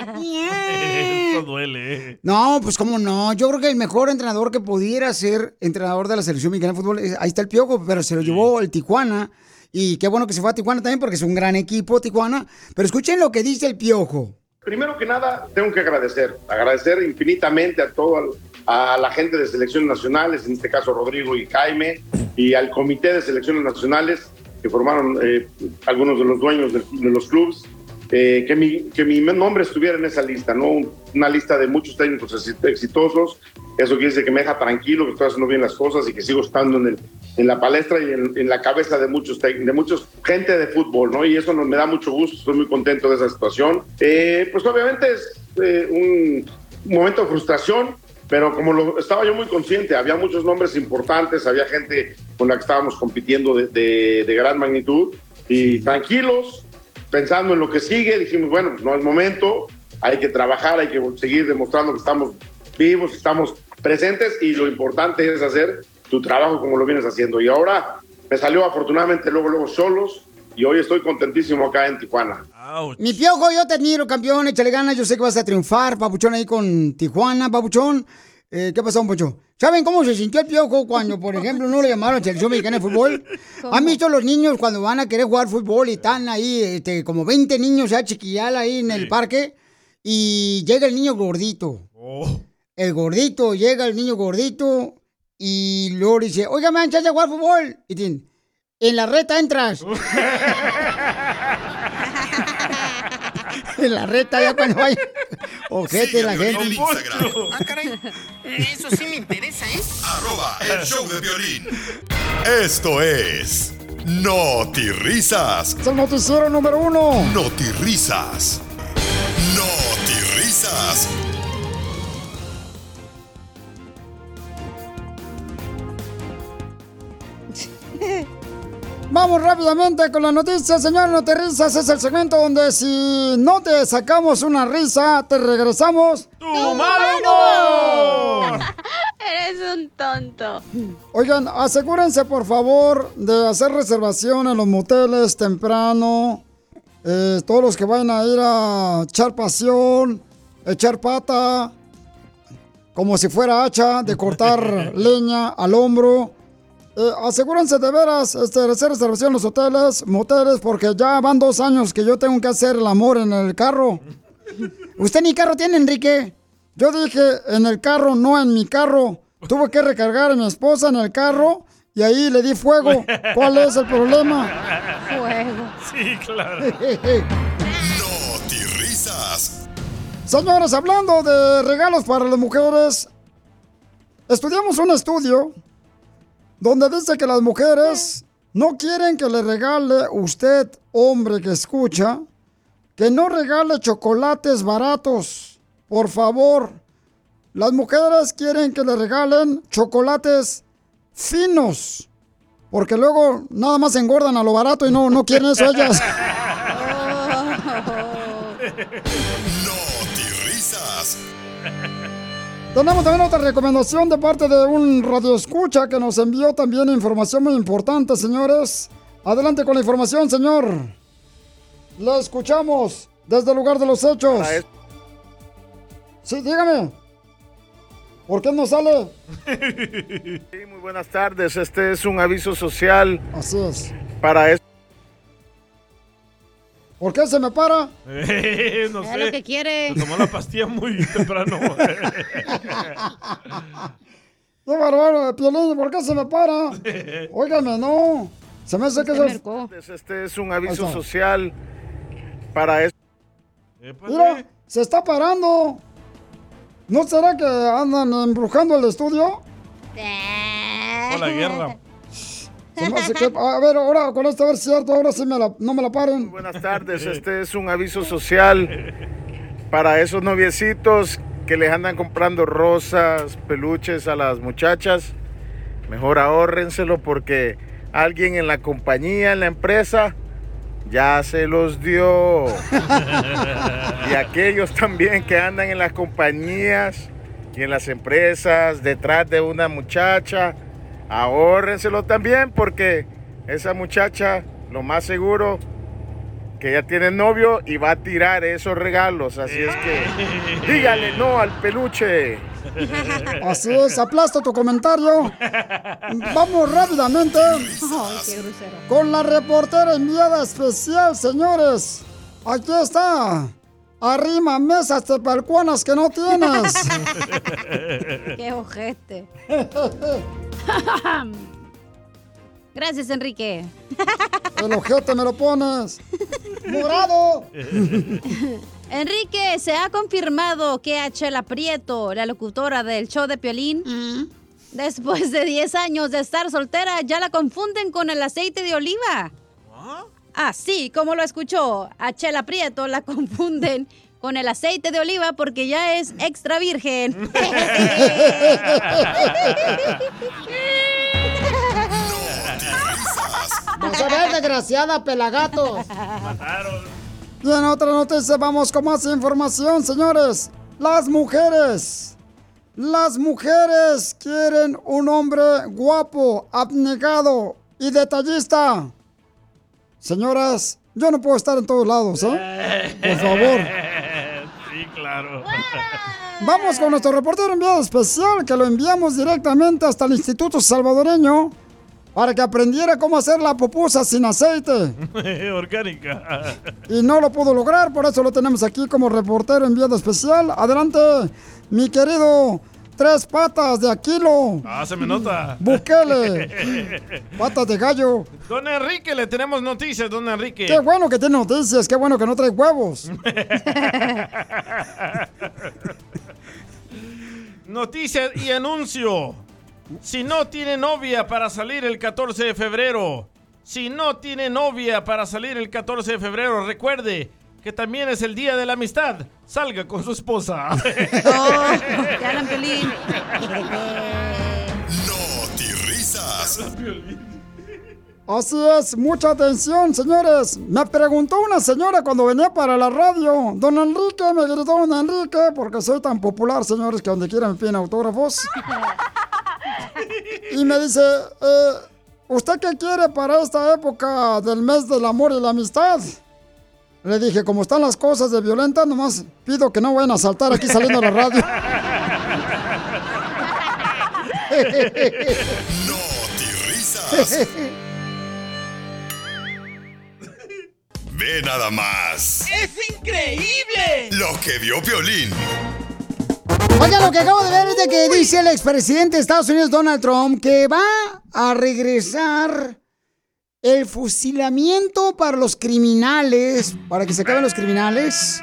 [SPEAKER 12] Esto duele, eh.
[SPEAKER 1] No, pues cómo no. Yo creo que el mejor entrenador que pudiera ser entrenador de la selección mexicana de fútbol, ahí está el Piojo, pero se lo llevó el Tijuana. Y qué bueno que se fue a Tijuana también porque es un gran equipo, Tijuana. Pero escuchen lo que dice el Piojo.
[SPEAKER 23] Primero que nada, tengo que agradecer, agradecer infinitamente a toda a la gente de selecciones nacionales, en este caso Rodrigo y Jaime, y al comité de selecciones nacionales que formaron eh, algunos de los dueños de, de los clubes, eh, que, mi, que mi nombre estuviera en esa lista, ¿no? Una lista de muchos técnicos exi- exitosos. Eso quiere decir que me deja tranquilo, que estoy haciendo bien las cosas y que sigo estando en, el, en la palestra y en, en la cabeza de muchos, de muchos gente de fútbol, ¿no? Y eso no- me da mucho gusto, estoy muy contento de esa situación. Eh, pues obviamente es eh, un momento de frustración, pero como lo, estaba yo muy consciente, había muchos nombres importantes, había gente con la que estábamos compitiendo de, de- de gran magnitud y tranquilos, pensando en lo que sigue, dijimos, bueno, no es momento, hay que trabajar, hay que seguir demostrando que estamos vivos, que estamos presentes y lo importante es hacer tu trabajo como lo vienes haciendo. Y ahora me salió afortunadamente luego, luego solos y hoy estoy contentísimo acá en Tijuana.
[SPEAKER 1] Mi piojo, yo te admiro, campeón, échale ganas, yo sé que vas a triunfar, papuchón, ahí con Tijuana, papuchón. Eh, ¿Qué pasó, Poncho? ¿Saben cómo se sintió el piojo cuando, por *laughs* ejemplo, no lo llamaron a selección mexicana de fútbol? ¿Han visto los niños cuando van a querer jugar fútbol y están ahí, este, como 20 niños ya chiquillal ahí en el parque? Y llega el niño gordito. El gordito, llega el niño gordito y luego dice, oiga, me chance de jugar fútbol. Y dicen, en la reta entras. *laughs* *laughs* en la reta ya cuando vaya. *laughs* Ojete la gente.
[SPEAKER 2] en Instagram.
[SPEAKER 7] Ah, caray. Eso sí me interesa, ¿eh?
[SPEAKER 2] Arroba el show de violín. Esto es No Risas.
[SPEAKER 13] Es el noticiero número uno.
[SPEAKER 2] No Risas. No Risas. *laughs*
[SPEAKER 13] Vamos rápidamente con las noticias, señor. No te risas es el segmento donde si no te sacamos una risa, te regresamos.
[SPEAKER 12] ¡Tu mal humor! *laughs*
[SPEAKER 5] Eres un tonto.
[SPEAKER 13] Oigan, asegúrense por favor de hacer reservación en los moteles temprano. Eh, todos los que vayan a ir a echar pasión, echar pata, como si fuera hacha, de cortar *laughs* leña al hombro. Eh, asegúrense de veras este, de hacer reservación en los hoteles, moteles, porque ya van dos años que yo tengo que hacer el amor en el carro. *laughs* ¿Usted ni carro tiene, Enrique? Yo dije en el carro, no en mi carro. Tuve que recargar a mi esposa en el carro y ahí le di fuego. *laughs* ¿Cuál es el problema?
[SPEAKER 5] Fuego.
[SPEAKER 12] Sí, claro.
[SPEAKER 2] risas. *laughs*
[SPEAKER 13] Señores, hablando de regalos para las mujeres, estudiamos un estudio donde dice que las mujeres no quieren que le regale usted, hombre que escucha, que no regale chocolates baratos. Por favor, las mujeres quieren que le regalen chocolates finos. Porque luego nada más engordan a lo barato y no, no quieren eso ellas. *laughs* *laughs* Tenemos también otra recomendación de parte de un radioescucha que nos envió también información muy importante, señores. Adelante con la información, señor. La escuchamos desde el lugar de los hechos. Sí, dígame. ¿Por qué no sale? *laughs*
[SPEAKER 24] Sí, muy buenas tardes. Este es un aviso social.
[SPEAKER 13] Así es.
[SPEAKER 24] Para.
[SPEAKER 13] ¿Por qué se me para?
[SPEAKER 12] Eh, *laughs* no
[SPEAKER 5] Es
[SPEAKER 12] sé.
[SPEAKER 5] lo que quiere.
[SPEAKER 12] Se tomó la pastilla muy temprano. *laughs*
[SPEAKER 13] ¡Qué bárbaro, Piolín! ¿Por qué se me para? *laughs* Óigame, no. Se me hace que eso...
[SPEAKER 24] Este es un aviso social. Para eso.
[SPEAKER 13] Mira, se está parando. ¿No será que andan embrujando el estudio?
[SPEAKER 12] Por la guerra.
[SPEAKER 13] A ver, ahora con esto, a ver si es cierto, ahora sí me la- no me la paren.
[SPEAKER 24] Buenas tardes. Este es un aviso social. Para esos noviecitos que les andan comprando rosas, peluches a las muchachas. Mejor ahórrenselo porque alguien en la compañía, en la empresa, ya se los dio. Y aquellos también que andan en las compañías y en las empresas detrás de una muchacha, ahórrenselo también porque esa muchacha, lo más seguro, que ya tiene novio y va a tirar esos regalos. Así es que *laughs* dígale no al peluche. *laughs*
[SPEAKER 13] Así es, aplasto tu comentario. Vamos rápidamente
[SPEAKER 5] Ay, qué grosero.
[SPEAKER 13] con la reportera enviada especial, señores. Aquí está. Arrima mesas tepalcuanas que no tienes. *laughs*
[SPEAKER 5] Qué ojete. *laughs* Gracias, Enrique.
[SPEAKER 13] El ojete me lo pones. ¡Morado! *laughs*
[SPEAKER 5] Enrique, se ha confirmado que a Chela Prieto, la locutora del show de Piolín, después de 10 años de estar soltera, ya la confunden con el aceite de oliva. Así como lo escuchó, a Chela Prieto la confunden con el aceite de oliva porque ya es extra virgen. *laughs*
[SPEAKER 13] Vas a ver, desgraciada pelagato. Y en otra noticia vamos con más información, señores. Las mujeres. Las mujeres quieren un hombre guapo, abnegado y detallista. Señoras, yo no puedo estar en todos lados, ¿eh? Por favor. *laughs* *laughs* Vamos con nuestro reportero enviado especial que lo enviamos directamente hasta el Instituto Salvadoreño para que aprendiera cómo hacer la pupusa sin aceite. *laughs*
[SPEAKER 12] Orgánica.
[SPEAKER 13] Y no lo pudo lograr, por eso lo tenemos aquí como reportero enviado especial. Adelante, mi querido Tres Patas de Aquilo.
[SPEAKER 12] Ah, se me nota.
[SPEAKER 13] Bukele. *laughs* Patas de gallo.
[SPEAKER 12] Don Enrique, le tenemos noticias, don Enrique.
[SPEAKER 13] Qué bueno que tiene noticias, qué bueno que no trae huevos. *laughs*
[SPEAKER 12] Noticias y anuncio. Si no tiene novia para salir el 14 de febrero, si no tiene novia para salir el 14 de febrero, recuerde que también es el día de la amistad. Salga con su esposa. *laughs*
[SPEAKER 5] te hablan, Piolín.
[SPEAKER 2] risas.
[SPEAKER 13] Así es, mucha atención, señores. Me preguntó una señora cuando venía para la radio. Don Enrique, me gritó Don Enrique, porque soy tan popular, señores, que donde quiera me piden autógrafos. Y me dice, eh, ¿usted qué quiere para esta época del mes del amor y la amistad? Le dije, como están las cosas de violenta, nomás pido que no vayan a saltar aquí saliendo de la radio. *laughs*
[SPEAKER 2] risas. Ve nada más
[SPEAKER 7] ¡Es increíble!
[SPEAKER 2] lo que vio Piolín.
[SPEAKER 1] Oiga, lo que acabo de ver es de que dice el expresidente de Estados Unidos, Donald Trump, que va a regresar el fusilamiento para los criminales, para que se acaben los criminales,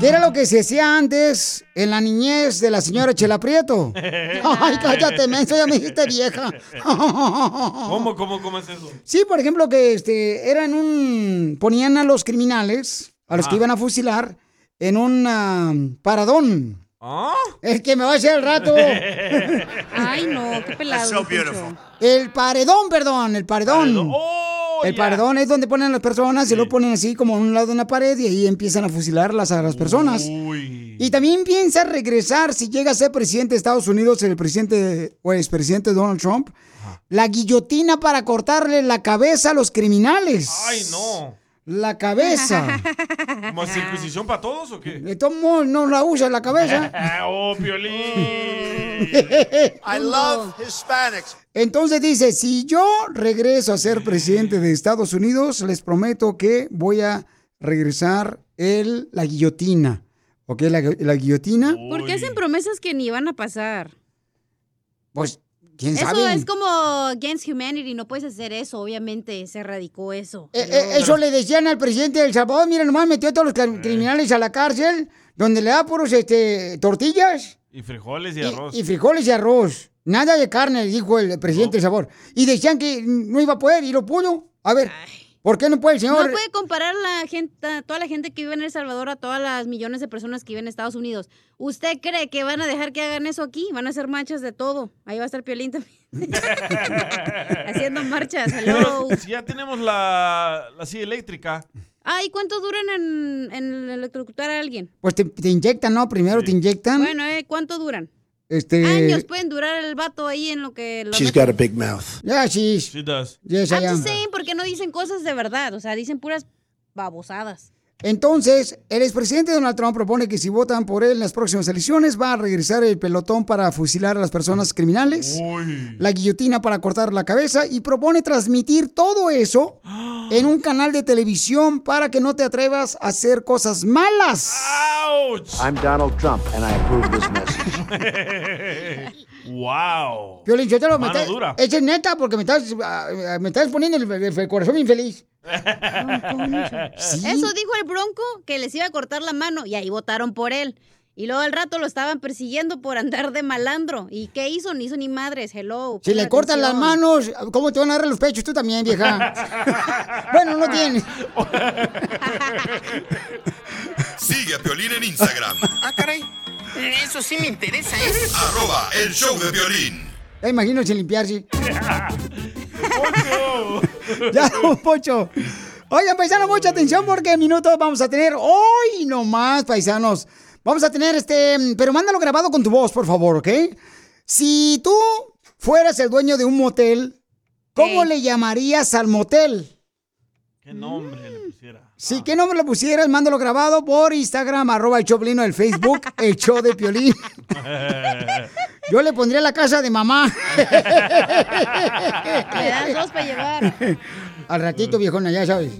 [SPEAKER 1] que era lo que se hacía antes en la niñez de la señora Chela Prieto. *laughs* Ay, cállate, menso, ya me dijiste vieja.
[SPEAKER 12] ¿Cómo, cómo, cómo es eso?
[SPEAKER 1] Sí, por ejemplo, que este, eran un. ponían a los criminales, a los que
[SPEAKER 12] Ah.
[SPEAKER 1] iban a fusilar, en un ah, paradón.
[SPEAKER 12] ¿Ah?
[SPEAKER 1] El que me va a hacer el rato. *laughs*
[SPEAKER 5] Ay, no, qué pelado.
[SPEAKER 1] so beautiful. El paredón, perdón, el paredón. el paredón es donde ponen a las personas y lo ponen así como a un lado de una pared y ahí empiezan a fusilarlas a las personas. Y también piensa regresar, si llega a ser presidente de Estados Unidos, el presidente o expresidente Donald Trump, la guillotina para cortarle la cabeza a los criminales.
[SPEAKER 12] Ay, no.
[SPEAKER 1] La cabeza. *laughs*
[SPEAKER 12] ¿Como circuncisión para todos o qué?
[SPEAKER 1] De todos modos, no la usa la cabeza. *laughs*
[SPEAKER 12] oh, Piolín.
[SPEAKER 1] I love Hispanics. Entonces dice, si yo regreso a ser presidente de Estados Unidos, les prometo que voy a regresar el, la guillotina. ¿Ok? La, la guillotina.
[SPEAKER 5] ¿Por qué hacen promesas que ni van a pasar?
[SPEAKER 1] Pues, ¿quién
[SPEAKER 5] Eso
[SPEAKER 1] sabe?
[SPEAKER 5] es como against humanity, no puedes hacer eso, obviamente se erradicó eso.
[SPEAKER 1] Eh, eh, eso le decían al presidente de El Salvador, mira, nomás metió a todos los cri- criminales a la cárcel, donde le da puros este, tortillas
[SPEAKER 12] Y frijoles y arroz.
[SPEAKER 1] y frijoles y arroz. Nada de carne, dijo el presidente de El Salvador. Y decían que no iba a poder y lo pudo. A ver, ¿por qué no puede el señor?
[SPEAKER 5] No puede comparar la gente, a toda la gente que vive en El Salvador a todas las millones de personas que viven en Estados Unidos. ¿Usted cree que van a dejar que hagan eso aquí? Van a hacer marchas de todo. Ahí va a estar Piolín también. *laughs* Haciendo marchas. Hello.
[SPEAKER 12] Pero si ya tenemos la, la silla eléctrica.
[SPEAKER 5] Ay, ¿cuánto duran en, en electrocutar a alguien?
[SPEAKER 1] Pues te, te inyectan, ¿no? Primero te inyectan.
[SPEAKER 5] Bueno, eh, ¿cuánto duran?
[SPEAKER 1] Este...
[SPEAKER 5] Años pueden durar el vato ahí en lo que... Lo
[SPEAKER 1] She's
[SPEAKER 5] meten.
[SPEAKER 1] got a big mouth. Yeah, she's.
[SPEAKER 12] She does.
[SPEAKER 1] Yes, I
[SPEAKER 5] I'm
[SPEAKER 1] am.
[SPEAKER 5] just saying, porque no dicen cosas de verdad. O sea, dicen puras babosadas.
[SPEAKER 1] Entonces, el expresidente Donald Trump propone que si votan por él en las próximas elecciones, va a regresar el pelotón para fusilar a las personas criminales, la guillotina para cortar la cabeza y propone transmitir todo eso en un canal de televisión para que no te atrevas a hacer cosas malas.
[SPEAKER 25] I'm Donald Trump, and I approve this message. *laughs*
[SPEAKER 12] wow.
[SPEAKER 1] Piolín, yo te lo
[SPEAKER 12] Mano
[SPEAKER 1] metes.
[SPEAKER 12] dura.
[SPEAKER 1] Es neta porque me estás, ah, me estás poniendo el, el- el corazón infeliz. Sí.
[SPEAKER 5] Eso dijo el Bronco que les iba a cortar la mano y ahí votaron por él. Y luego al rato lo estaban persiguiendo por andar de malandro. ¿Y qué hizo? Ni hizo ni madres. Hello.
[SPEAKER 1] Si le cortan las manos, ¿cómo te van a agarrar los pechos? Tú también, vieja. *laughs* bueno, no tiene. *laughs*
[SPEAKER 2] Sigue a Piolín en Instagram.
[SPEAKER 7] Ah, caray. Eso sí me interesa, ¿eh?
[SPEAKER 2] Arroba el show de violín.
[SPEAKER 1] Ya imagino sin limpiarse. *laughs* ya, don Pocho. Oigan, paisanos, mucha atención porque en minutos vamos a tener hoy nomás, paisanos. Vamos a tener este, pero mándalo grabado con tu voz, por favor, ¿ok? Si tú fueras el dueño de un motel, ¿cómo le llamarías al motel?
[SPEAKER 12] ¿Qué nombre le pusiera?
[SPEAKER 1] Si qué nombre le pusieras, mándalo grabado por Instagram, arroba el Choplino, el Facebook, el show de Piolín. *laughs* Yo le pondría la casa de mamá.
[SPEAKER 5] Me das dos para llevar.
[SPEAKER 1] Al ratito, viejona, ya sabes. *laughs*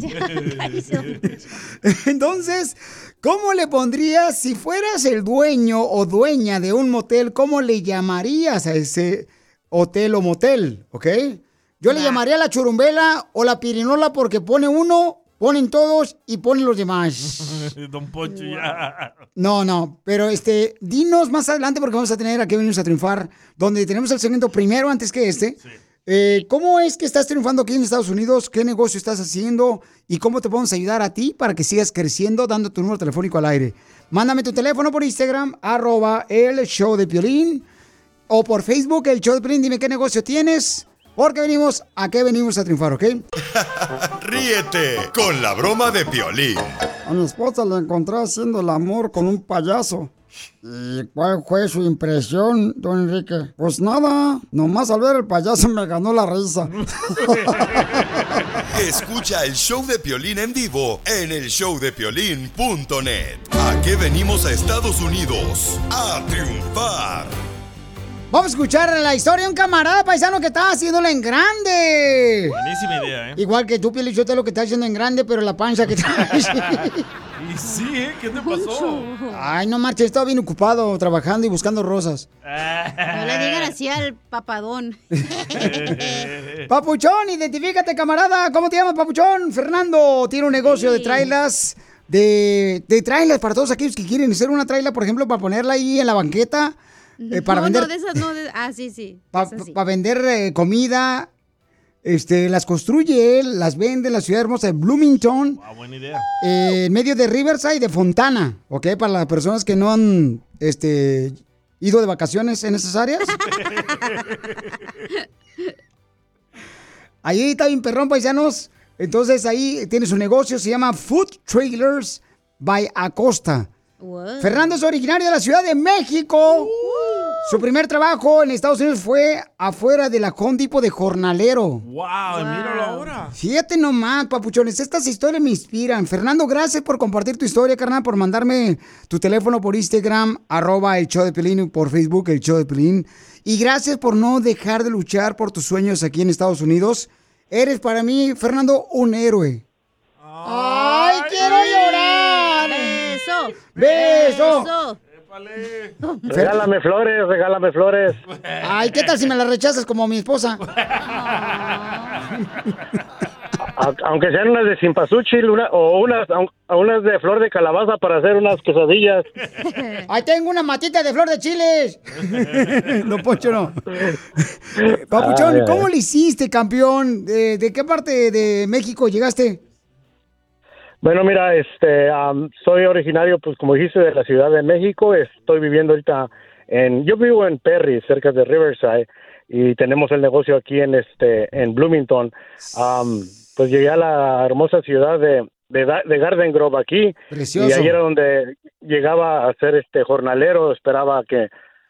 [SPEAKER 1] Entonces, ¿cómo le pondrías si fueras el dueño o dueña de un motel? ¿Cómo le llamarías a ese hotel o motel? ¿Ok? Yo le llamaría la churumbela o la pirinola porque pone uno, ponen todos y ponen los demás. *laughs*
[SPEAKER 12] Don Poncho, ya.
[SPEAKER 1] No, no, pero este, dinos más adelante porque vamos a tener aquí venimos a triunfar, donde tenemos el segmento primero antes que este. Eh, ¿Cómo es que estás triunfando aquí en Estados Unidos? ¿Qué negocio estás haciendo? ¿Y cómo te podemos ayudar a ti para que sigas creciendo dando tu número telefónico al aire? Mándame tu teléfono por Instagram, arroba el show de Piolín, o por Facebook, el show de Piolín. Dime qué negocio tienes Porque venimos, ¿a qué venimos a triunfar, ok? *laughs*
[SPEAKER 2] Ríete con la broma de Piolín.
[SPEAKER 13] A mi esposa la encontré haciendo el amor con un payaso. ¿Y cuál fue su impresión, don Enrique? Pues nada, nomás al ver el payaso me ganó la risa. *laughs*
[SPEAKER 2] Escucha el show de Piolín en vivo en el showdepiolín.net. ¿A qué venimos a Estados Unidos? A triunfar.
[SPEAKER 1] Vamos a escuchar la historia de un camarada paisano que está haciéndola en grande.
[SPEAKER 12] Buenísima idea, ¿eh?
[SPEAKER 1] Igual que tú, Pielichote, lo que está haciendo en grande, pero la panza que traes. *laughs*
[SPEAKER 12] Y sí, ¿eh? ¿Qué te pasó?
[SPEAKER 1] Ay, no marches, estaba bien ocupado trabajando y buscando rosas.
[SPEAKER 5] No le digan así al papadón. *laughs*
[SPEAKER 1] Papuchón, identifícate, camarada. ¿Cómo te llamas, Papuchón? Fernando tiene un negocio de trailers. De, de trailers para todos aquellos que quieren hacer una trailer, por ejemplo, para ponerla ahí en la banqueta. Eh, para
[SPEAKER 5] no,
[SPEAKER 1] vender
[SPEAKER 5] no, de esas no. de- ah, sí, sí.
[SPEAKER 1] para vender eh, comida. Este, las construye él, las vende en la ciudad hermosa de Bloomington,
[SPEAKER 12] Ah, buena idea.
[SPEAKER 1] eh, en medio de Riverside y de Fontana, ¿ok? Para las personas que no han este, ido de vacaciones en esas áreas. *laughs* Ahí está bien perrón, paisanos. Entonces ahí tiene su negocio, se llama Food Trailers by Acosta. Fernando es originario de la Ciudad de México. Su primer trabajo en Estados Unidos fue afuera de la Depot de jornalero.
[SPEAKER 12] ¡Wow! Míralo ahora.
[SPEAKER 1] Fíjate nomás, papuchones, estas historias me inspiran. Fernando, gracias por compartir tu historia, carnal, por mandarme tu teléfono por Instagram, arroba el show de Pelín, y por Facebook, el show de Pelín. Y gracias por no dejar de luchar por tus sueños aquí en Estados Unidos. Eres para mí, Fernando, un héroe. ¡Ay, quiero llorar!
[SPEAKER 5] ¡Beso!
[SPEAKER 1] ¡Beso!
[SPEAKER 26] Regálame flores, regálame flores.
[SPEAKER 1] Ay, ¿qué tal si me la rechazas como mi esposa? *laughs*
[SPEAKER 26] A- aunque sean unas de simpasúchil una, o unas, aun- unas de flor de calabaza para hacer unas quesadillas. *laughs*
[SPEAKER 1] Ahí tengo una matita de flor de chiles. *laughs* no, Poncho, no. Papuchón, ¿cómo le hiciste, campeón? ¿De, de qué parte de México llegaste?
[SPEAKER 26] Bueno, mira, este, am, soy originario, pues como dijiste, de la Ciudad de México. Estoy viviendo ahorita en, yo vivo en Perry, cerca de Riverside, y tenemos el negocio aquí en este, en Bloomington. Am, pues llegué a la hermosa ciudad de, de, de Garden Grove aquí.
[SPEAKER 1] Precioso.
[SPEAKER 26] Y ahí era donde llegaba a ser este jornalero, esperaba que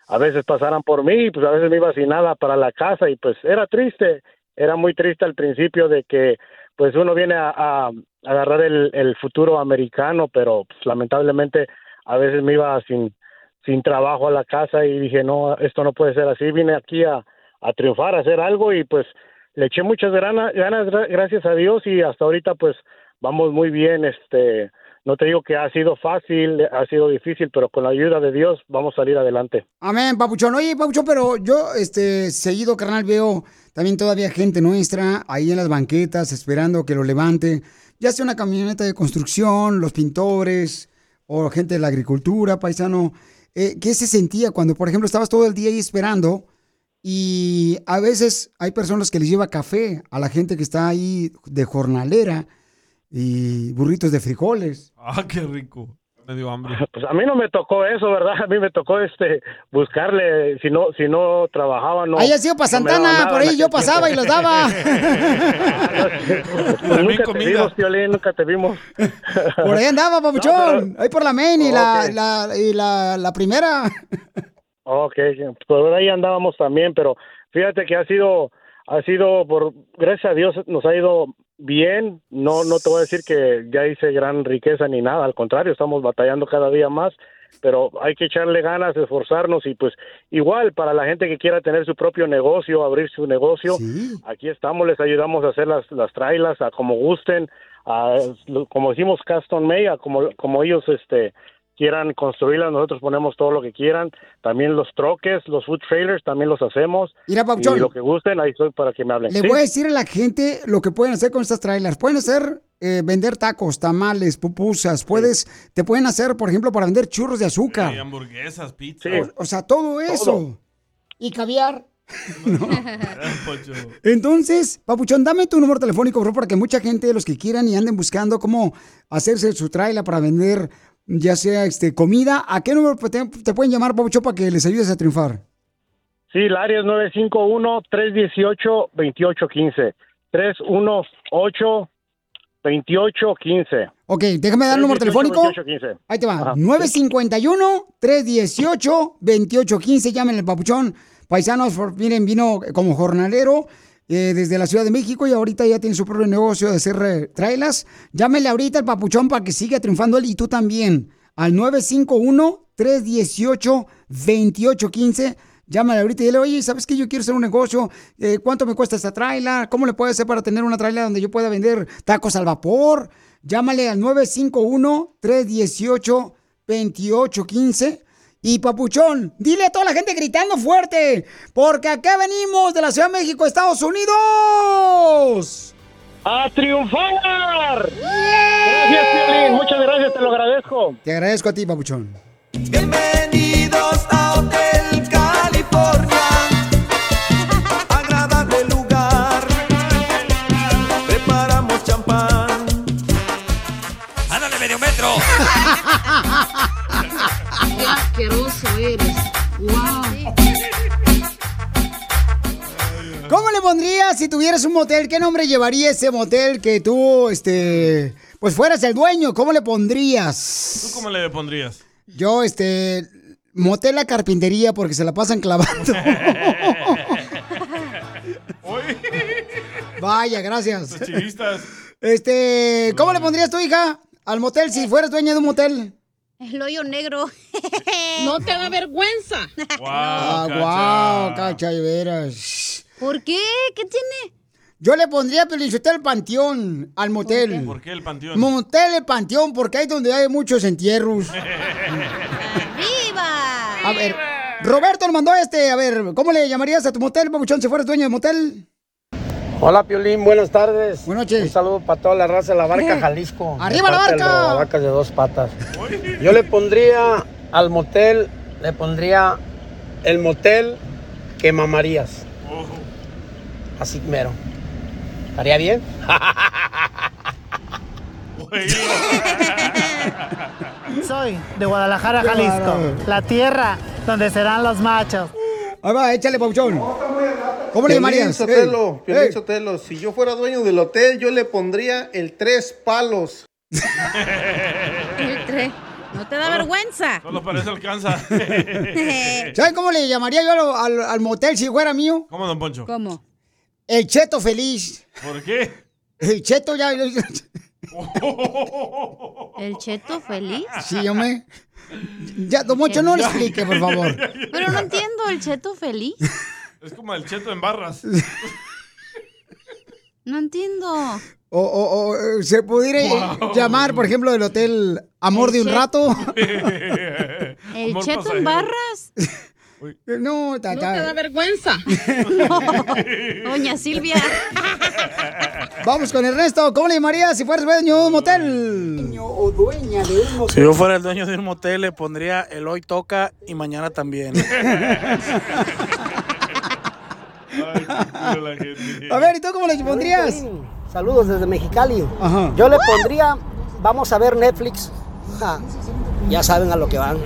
[SPEAKER 26] a veces pasaran por mí, pues a veces me iba sin nada para la casa y pues era triste, era muy triste al principio de que pues uno viene a, a agarrar el, el futuro americano, pero pues, lamentablemente a veces me iba sin sin trabajo a la casa y dije, no, esto no puede ser así, vine aquí a, a triunfar, a hacer algo y pues le eché muchas ganas, ganas gra- gracias a Dios y hasta ahorita pues vamos muy bien, este, no te digo que ha sido fácil, ha sido difícil, pero con la ayuda de Dios vamos a salir adelante.
[SPEAKER 1] Amén, Papuchón. Oye, Papuchón, pero yo, este, seguido, carnal, veo también todavía gente nuestra ahí en las banquetas esperando que lo levante. Ya sea una camioneta de construcción, los pintores o gente de la agricultura, paisano. Eh, ¿Qué se sentía cuando, por ejemplo, estabas todo el día ahí esperando y a veces hay personas que les lleva café a la gente que está ahí de jornalera y burritos de frijoles?
[SPEAKER 12] Ah, qué rico. Me dio hambre. *laughs*
[SPEAKER 26] Pues a mí no me tocó eso, ¿verdad? A mí me tocó este buscarle, si no, si no trabajaba, no.
[SPEAKER 1] Ahí ha sido para Santana, por ahí yo pasaba y los daba. *laughs*
[SPEAKER 26] Pues nunca te vimos, Piolín, nunca te vimos. *laughs*
[SPEAKER 1] Por ahí andaba, papuchón. Ahí por la main y, la, y la, la primera.
[SPEAKER 26] Ok, por ahí andábamos también, pero fíjate que ha sido, ha sido por, gracias a Dios nos ha ido bien. No, no te voy a decir que ya hice gran riqueza ni nada, al contrario, estamos batallando cada día más, pero hay que echarle ganas, esforzarnos y pues igual para la gente que quiera tener su propio negocio, abrir su negocio, aquí estamos, les ayudamos a hacer las, las trailas a como gusten, a, como decimos custom made, a como, como ellos este quieran construirlas, nosotros ponemos todo lo que quieran, también los troques, los food trailers, también los hacemos.
[SPEAKER 1] Mira, Papuchón.
[SPEAKER 26] y lo que gusten, ahí estoy para que me hablen.
[SPEAKER 1] Le
[SPEAKER 26] ¿Sí?
[SPEAKER 1] voy a decir a la gente lo que pueden hacer con estas trailers. Pueden hacer, eh, vender tacos, tamales, pupusas. Puedes, te pueden hacer, por ejemplo, para vender churros de azúcar.
[SPEAKER 12] Y hamburguesas, pizza.
[SPEAKER 1] O, o sea, todo eso. Y caviar. *laughs* *laughs* Entonces, Papuchón, dame tu número telefónico, por favor, para que mucha gente, los que quieran y anden buscando cómo hacerse su trailer para vender, ya sea este comida, ¿a qué número te, te pueden llamar, Papuchón, para que les ayudes a triunfar?
[SPEAKER 26] Sí, el área es 951-318-2815. 318-2815.
[SPEAKER 1] Ok, déjame dar el número telefónico.
[SPEAKER 26] 2815.
[SPEAKER 1] Ahí te va.
[SPEAKER 26] Ajá.
[SPEAKER 1] 951-318-2815. Llamen al papuchón. Paisanos, miren, vino como jornalero eh, desde la Ciudad de México y ahorita ya tiene su propio negocio de hacer trailas. Llámenle ahorita al papuchón para que siga triunfando él y tú también. Al 951-318-2815. Llámale ahorita y dile, oye, ¿sabes qué? Yo quiero hacer un negocio. Eh, ¿Cuánto me cuesta esta traila? ¿Cómo le puedo hacer para tener una traila donde yo pueda vender tacos al vapor? Llámale al 951-318-2815. Y Papuchón, dile a toda la gente gritando fuerte, porque acá venimos de la Ciudad de México, Estados Unidos.
[SPEAKER 26] ¡A triunfar! Gracias, Piolín. Muchas gracias, te lo agradezco.
[SPEAKER 1] Te agradezco a ti, Papuchón.
[SPEAKER 6] Bienvenidos Qué asqueroso eres. Wow.
[SPEAKER 1] ¿Cómo le pondrías si tuvieras un motel? ¿Qué nombre llevaría ese motel que tú, este, pues fueras el dueño? ¿Cómo le pondrías?
[SPEAKER 12] ¿Tú cómo le pondrías?
[SPEAKER 1] Yo, este, motel la carpintería porque se la pasan clavando. *laughs* Vaya, gracias.
[SPEAKER 12] Los chivistas.
[SPEAKER 1] Este, ¿cómo le pondrías tu hija al motel si fueras dueña de un motel?
[SPEAKER 5] El hoyo negro. *laughs*
[SPEAKER 27] No te da vergüenza.
[SPEAKER 1] Ah, guau, cacha, de veras.
[SPEAKER 5] ¿Por qué? ¿Qué tiene?
[SPEAKER 1] Yo le pondría Pelichotel el panteón al motel.
[SPEAKER 12] ¿Por qué el panteón?
[SPEAKER 1] Motel el panteón, porque ahí es donde hay muchos entierros. *laughs*
[SPEAKER 5] ¡Viva!
[SPEAKER 1] A ver, Roberto nos mandó este, a ver, ¿cómo le llamarías a tu motel, papuchón, si fueras dueño de motel?
[SPEAKER 28] Hola, Piolín, buenas tardes.
[SPEAKER 1] Buenas noches.
[SPEAKER 28] Un saludo para toda la raza de la barca Jalisco. de
[SPEAKER 1] ¡Arriba la barca!
[SPEAKER 28] Robavacas de dos patas. Yo le pondría al motel, le pondría el motel que mamarías. Así mero. ¿Estaría bien? *laughs*
[SPEAKER 29] Soy de Guadalajara, Jalisco, la tierra donde serán los machos.
[SPEAKER 1] Ahí va, échale, papuchón. ¿Cómo le
[SPEAKER 30] Piolín
[SPEAKER 1] llamarías?
[SPEAKER 30] Sotelo,
[SPEAKER 1] Ey,
[SPEAKER 30] Piolín. Sotelo, si yo fuera dueño del hotel, yo le pondría el tres palos.
[SPEAKER 5] El tre- No te da vergüenza.
[SPEAKER 12] Solo para eso alcanza. *laughs*
[SPEAKER 1] ¿Sabes cómo le llamaría yo al, al- al motel si fuera mío?
[SPEAKER 12] ¿Cómo, don Poncho?
[SPEAKER 5] ¿Cómo?
[SPEAKER 1] El cheto feliz.
[SPEAKER 12] ¿Por qué?
[SPEAKER 1] El cheto ya... *laughs*
[SPEAKER 5] ¿El cheto feliz?
[SPEAKER 1] Sí, yo me... Ya, don Moncho, no le explique, por favor.
[SPEAKER 5] Pero no entiendo, ¿el cheto feliz?
[SPEAKER 12] Es como el cheto en barras.
[SPEAKER 5] No entiendo.
[SPEAKER 1] O, o- o, se pudiera
[SPEAKER 12] Wow.
[SPEAKER 1] llamar, por ejemplo, el hotel Amor
[SPEAKER 5] El
[SPEAKER 1] de un rato. *laughs*
[SPEAKER 5] ¿El
[SPEAKER 12] Amor
[SPEAKER 5] cheto
[SPEAKER 12] pasajero.
[SPEAKER 5] en barras?
[SPEAKER 1] No, ta,
[SPEAKER 27] No
[SPEAKER 1] ta.
[SPEAKER 27] te da vergüenza. *laughs*
[SPEAKER 5] Doña Silvia.
[SPEAKER 1] Vamos con Ernesto. ¿Cómo le llamarías si fueras dueño de un motel? O dueña de un
[SPEAKER 31] Si yo fuera el dueño de un motel, le pondría el hoy toca y mañana también.
[SPEAKER 1] A ver, ¿y tú cómo le pondrías?
[SPEAKER 32] Saludos desde Mexicali.
[SPEAKER 1] Ajá.
[SPEAKER 32] Yo le pondría, vamos a ver Netflix. Ja, ya saben a lo que van. *laughs*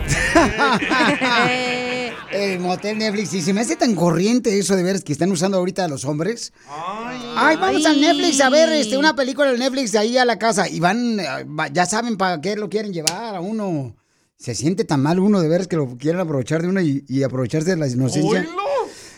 [SPEAKER 1] El motel Netflix. Y se me hace tan corriente eso de ver que están usando ahorita a los hombres. Ay, vamos a Netflix a ver este, una película de Netflix ahí a la casa. Y van, va- ya saben para qué lo quieren llevar a uno. Se siente tan mal uno de ver que lo quieren aprovechar de uno y, y aprovecharse de la inocencia.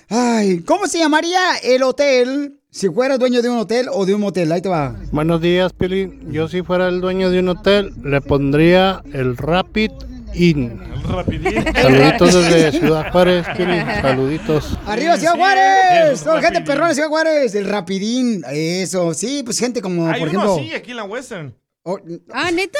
[SPEAKER 1] Ay, ¿cómo se llamaría el hotel si fueras dueño de un hotel o de un motel? Ahí te va.
[SPEAKER 33] Buenos días, Piolín. Yo si fuera el dueño de un hotel, le pondría el Rapid Inn. *laughs* Saluditos desde Ciudad Juárez, Piolín. Saluditos.
[SPEAKER 1] ¡Arriba, Ciudad Juárez! Toda la gente perrona, Ciudad Juárez. El rapidín. Eso, sí, pues gente como,
[SPEAKER 12] Hay
[SPEAKER 1] por
[SPEAKER 12] uno
[SPEAKER 1] ejemplo...
[SPEAKER 12] así aquí en la Western.
[SPEAKER 5] Ah, ¿neta?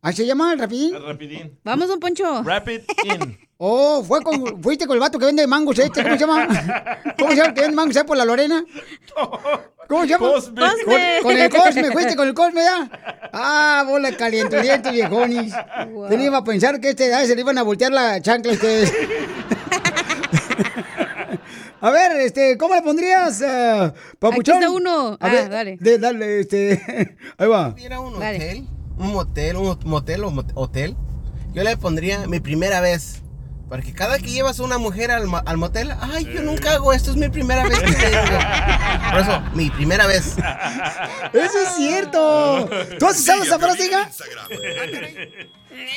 [SPEAKER 1] ¿Ah, se llama el rapidín?
[SPEAKER 12] El rapidín.
[SPEAKER 5] Vamos, don Poncho.
[SPEAKER 12] Rapid In. *laughs*
[SPEAKER 1] Oh, fue con, fuiste con el vato que vende mangos este, ¿cómo se llama? *laughs* ¿Cómo se llama que vende mangos ahí por la Lorena? ¿Cómo se llama?
[SPEAKER 6] Cosme.
[SPEAKER 1] Con, con el Cosme, fuiste con el Cosme ya. Ah, bola calienturiento, viejonis. ¿Quién iba a pensar que este edad se le iban a voltear la chancla a ustedes? *laughs* A ver, este, ¿cómo le pondrías, eh, papuchón?
[SPEAKER 5] Aquí está uno.
[SPEAKER 1] A
[SPEAKER 5] Ah,
[SPEAKER 1] ver,
[SPEAKER 5] dale.
[SPEAKER 1] de- dale, este, ahí va.
[SPEAKER 34] un hotel, un motel, un motel o hotel, yo le pondría mi primera vez
[SPEAKER 28] Porque cada que llevas a una mujer al, al motel, ay, yo nunca hago esto, es mi primera vez que. Por eso, mi primera vez. *laughs*
[SPEAKER 1] Eso es cierto. ¿Tú has usado esa frase, hija?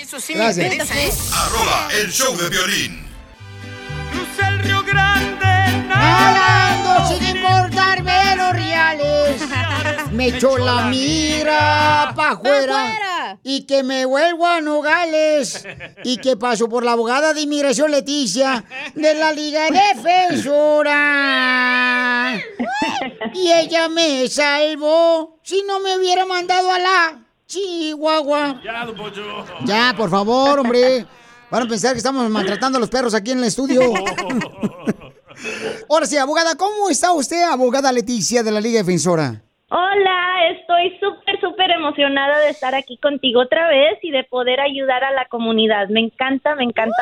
[SPEAKER 7] Eso sí
[SPEAKER 1] Gracias.
[SPEAKER 7] me interesa, ¿eh?
[SPEAKER 2] Arroba el show de violín.
[SPEAKER 7] Cruza el Río Grande
[SPEAKER 1] Nadando sin importarme los reales. Me echó la mira pa' afuera. Y que me vuelvo a Nogales. *laughs* Y que paso por la abogada de inmigración Leticia de la Liga Defensora. Y ella me salvó. Si no me hubiera mandado a la Chihuahua.
[SPEAKER 12] Ya.
[SPEAKER 1] Ya, por favor, hombre. Van a pensar que estamos maltratando a los perros aquí en el estudio. *laughs* Ahora sí, abogada, ¿cómo está usted, abogada Leticia de la Liga Defensora?
[SPEAKER 35] Hola, estoy súper, súper emocionada de estar aquí contigo otra vez y de poder ayudar a la comunidad. Me encanta, me encanta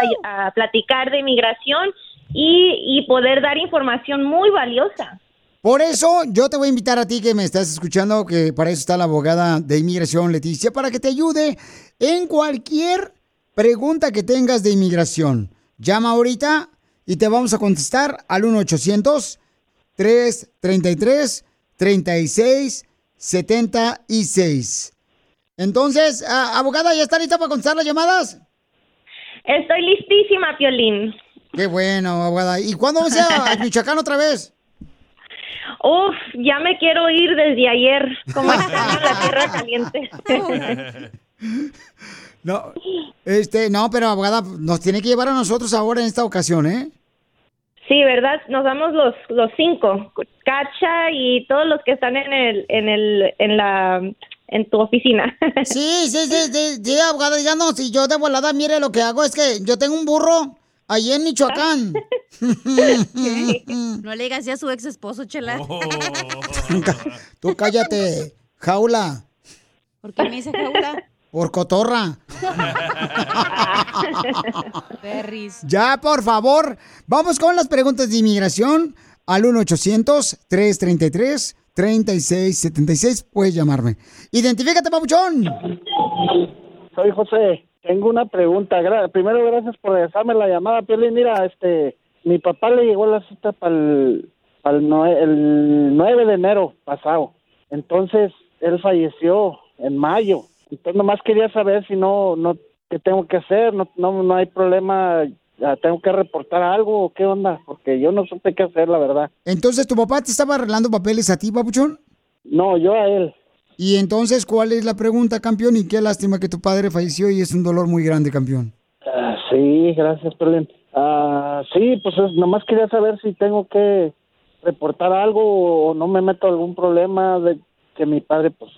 [SPEAKER 35] platicar de inmigración y, y poder dar información muy valiosa.
[SPEAKER 1] Por eso yo te voy a invitar a ti que me estás escuchando, que para eso está la abogada de inmigración Leticia, para que te ayude en cualquier pregunta que tengas de inmigración. Llama ahorita y te vamos a contestar al 1-800-333-3676. Entonces, ah, abogada, ¿ya está lista para contestar las llamadas?
[SPEAKER 35] Estoy listísima, Piolín.
[SPEAKER 1] Qué bueno, abogada. ¿Y cuándo vamos a, a Michoacán otra vez?
[SPEAKER 35] Uf, ya me quiero ir desde ayer. Como *laughs* extraño la tierra caliente. *laughs*
[SPEAKER 1] No, este, no, pero abogada, nos tiene que llevar a nosotros ahora en esta ocasión, ¿eh?
[SPEAKER 35] Sí, ¿verdad? Nos damos los, los cinco. Cacha y todos los que están en el, en el, en la, en tu oficina. *laughs*
[SPEAKER 1] Sí, sí, sí, sí, sí, abogada, díganos, si yo de volada, mire, lo que hago es que yo tengo un burro ahí en Michoacán. *laughs* *laughs*
[SPEAKER 5] No le digas así a su ex esposo, chela.
[SPEAKER 1] Tú cállate, jaula,
[SPEAKER 5] ¿Por qué me dice jaula?
[SPEAKER 1] Por cotorra. Ya, por favor, vamos con las preguntas de inmigración al 1-800-333-3676. Puedes llamarme. Identifícate, papuchón.
[SPEAKER 36] Soy José. Tengo una pregunta. Gra- Primero, gracias por regresarme la llamada, Piolín. Mira, este, mi papá le llegó la cita para el, el 9 de enero pasado. Entonces, él falleció en mayo. Entonces, nomás quería saber si no, no, qué tengo que hacer. No, no, no hay problema. Ah, ¿Tengo que reportar algo o qué onda? Porque yo no supe qué hacer, la verdad.
[SPEAKER 1] Entonces, ¿tu papá te estaba arreglando papeles a ti, papuchón?
[SPEAKER 36] No, yo a él.
[SPEAKER 1] Y entonces, ¿cuál es la pregunta, campeón? Y qué lástima que tu padre falleció y es un dolor muy grande, campeón.
[SPEAKER 36] Ah, sí, gracias, Piolín. Ah, sí, pues es- nomás quería saber si tengo que reportar algo o no me meto algún problema de que mi padre, pues,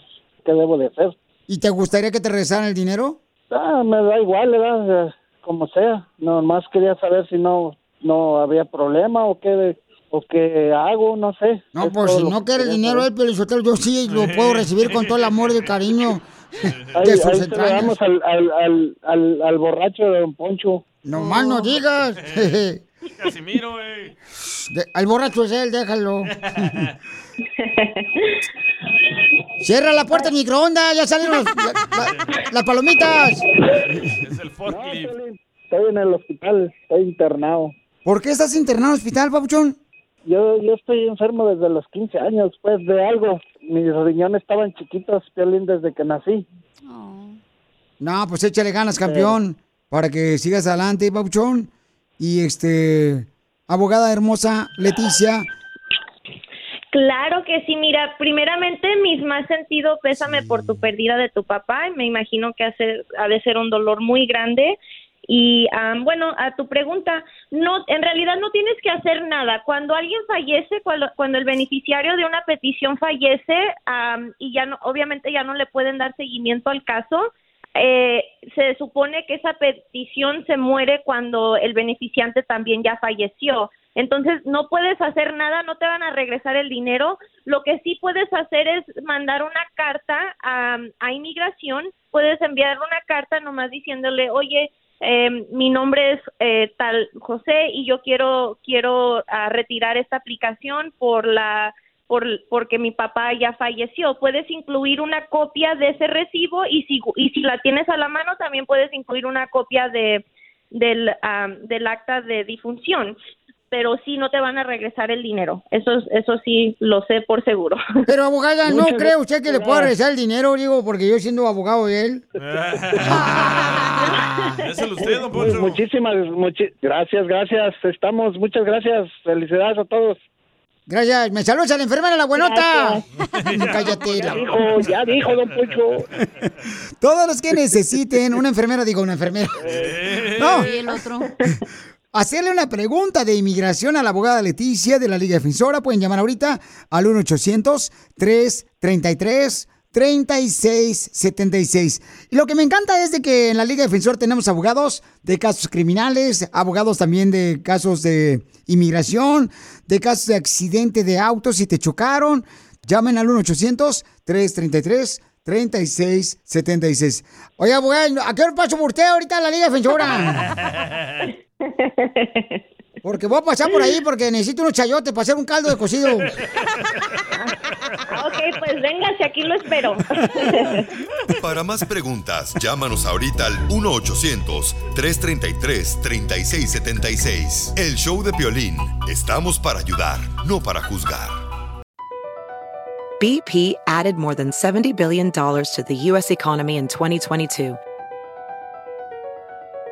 [SPEAKER 36] ¿qué debo de hacer?
[SPEAKER 1] ¿Y te gustaría que te regresaran el dinero?
[SPEAKER 36] Ah, me da igual, ¿verdad? Eh, Como sea. Nomás quería saber si no no había problema o qué o qué hago, no sé.
[SPEAKER 1] No,
[SPEAKER 36] Es
[SPEAKER 1] pues si no quiere el dinero, el Pelizotelo, yo sí lo puedo recibir con todo el amor y el cariño
[SPEAKER 36] Ahí,
[SPEAKER 1] de sus
[SPEAKER 36] ahí damos al, al, al, al, borracho de Don Poncho.
[SPEAKER 1] No más no digas. *laughs* *laughs*
[SPEAKER 12] Casimiro, eh.
[SPEAKER 1] De- al borracho es él, déjalo. *laughs* Cierra la puerta del microondas, ya salieron los- la- la- las palomitas.
[SPEAKER 12] Es el forklift.
[SPEAKER 36] Estoy en el hospital, estoy internado.
[SPEAKER 1] ¿Por qué estás internado en el hospital, papuchón?
[SPEAKER 36] Yo, yo estoy enfermo desde los 15 años, pues, de algo. Mis riñones estaban chiquitos, Piolín, desde que nací.
[SPEAKER 1] No, pues échale ganas, campeón, para que sigas adelante, papuchón. Y este, abogada hermosa, Leticia,
[SPEAKER 35] Claro que sí, mira, primeramente mis más sentido pésame por tu pérdida de tu papá, me imagino que hace, ha de ser un dolor muy grande. Y am, bueno, a tu pregunta, no, en realidad no tienes que hacer nada. Cuando alguien fallece, cuando, cuando el beneficiario de una petición fallece am, y ya no, obviamente ya no le pueden dar seguimiento al caso, eh, se supone que esa petición se muere cuando el beneficiante también ya falleció. Entonces no puedes hacer nada, no te van a regresar el dinero. Lo que sí puedes hacer es mandar una carta a, a inmigración. Puedes enviar una carta nomás diciéndole, oye, eh, mi nombre es eh, tal José y yo quiero quiero ah, retirar esta aplicación por la por, porque mi papá ya falleció. Puedes incluir una copia de ese recibo y si, y si la tienes a la mano también puedes incluir una copia de, del, del acta de difunción, pero sí no te van a regresar el dinero. Eso, eso sí lo sé por seguro. *laughs*
[SPEAKER 1] Pero abogada, ¿no
[SPEAKER 35] Muchas
[SPEAKER 1] cree usted que le pueda regresar el dinero? Digo, porque yo siendo abogado de él. *laughs*
[SPEAKER 12] Es el usted, don
[SPEAKER 26] Pues
[SPEAKER 12] Poncho.
[SPEAKER 26] muchísimas, gracias, gracias. Estamos, muchas gracias. Felicidades a todos.
[SPEAKER 1] Gracias. Me saludos a la enfermera, la buenota. *laughs* Cállate.
[SPEAKER 26] Ya
[SPEAKER 1] la-
[SPEAKER 26] dijo, ya dijo, don Poncho.
[SPEAKER 1] Todos los que necesiten una enfermera, digo una enfermera. No.
[SPEAKER 5] Y el otro.
[SPEAKER 1] Hacerle una pregunta de inmigración a la abogada Leticia de la Liga Defensora. Pueden llamar ahorita al 1-800-333-3676. Y lo que me encanta es de que en la Liga Defensora tenemos abogados de casos criminales, abogados también de casos de inmigración, de casos de accidente de autos si te chocaron. Llamen al 1-800-333-3676. Oye, abogado, ¿a qué hora paso por usted ahorita a la Liga Defensora? *laughs* Porque voy a pasar por ahí porque necesito unos chayotes para hacer un caldo de cocido. *laughs*
[SPEAKER 35] ok, pues véngase, aquí lo espero. *laughs*
[SPEAKER 2] Para más preguntas, llámanos ahorita al 1-800-333-3676. El show de Piolín. Estamos para ayudar, no para juzgar.
[SPEAKER 37] BP added more than $70 billion to the U.S. economy in 2022.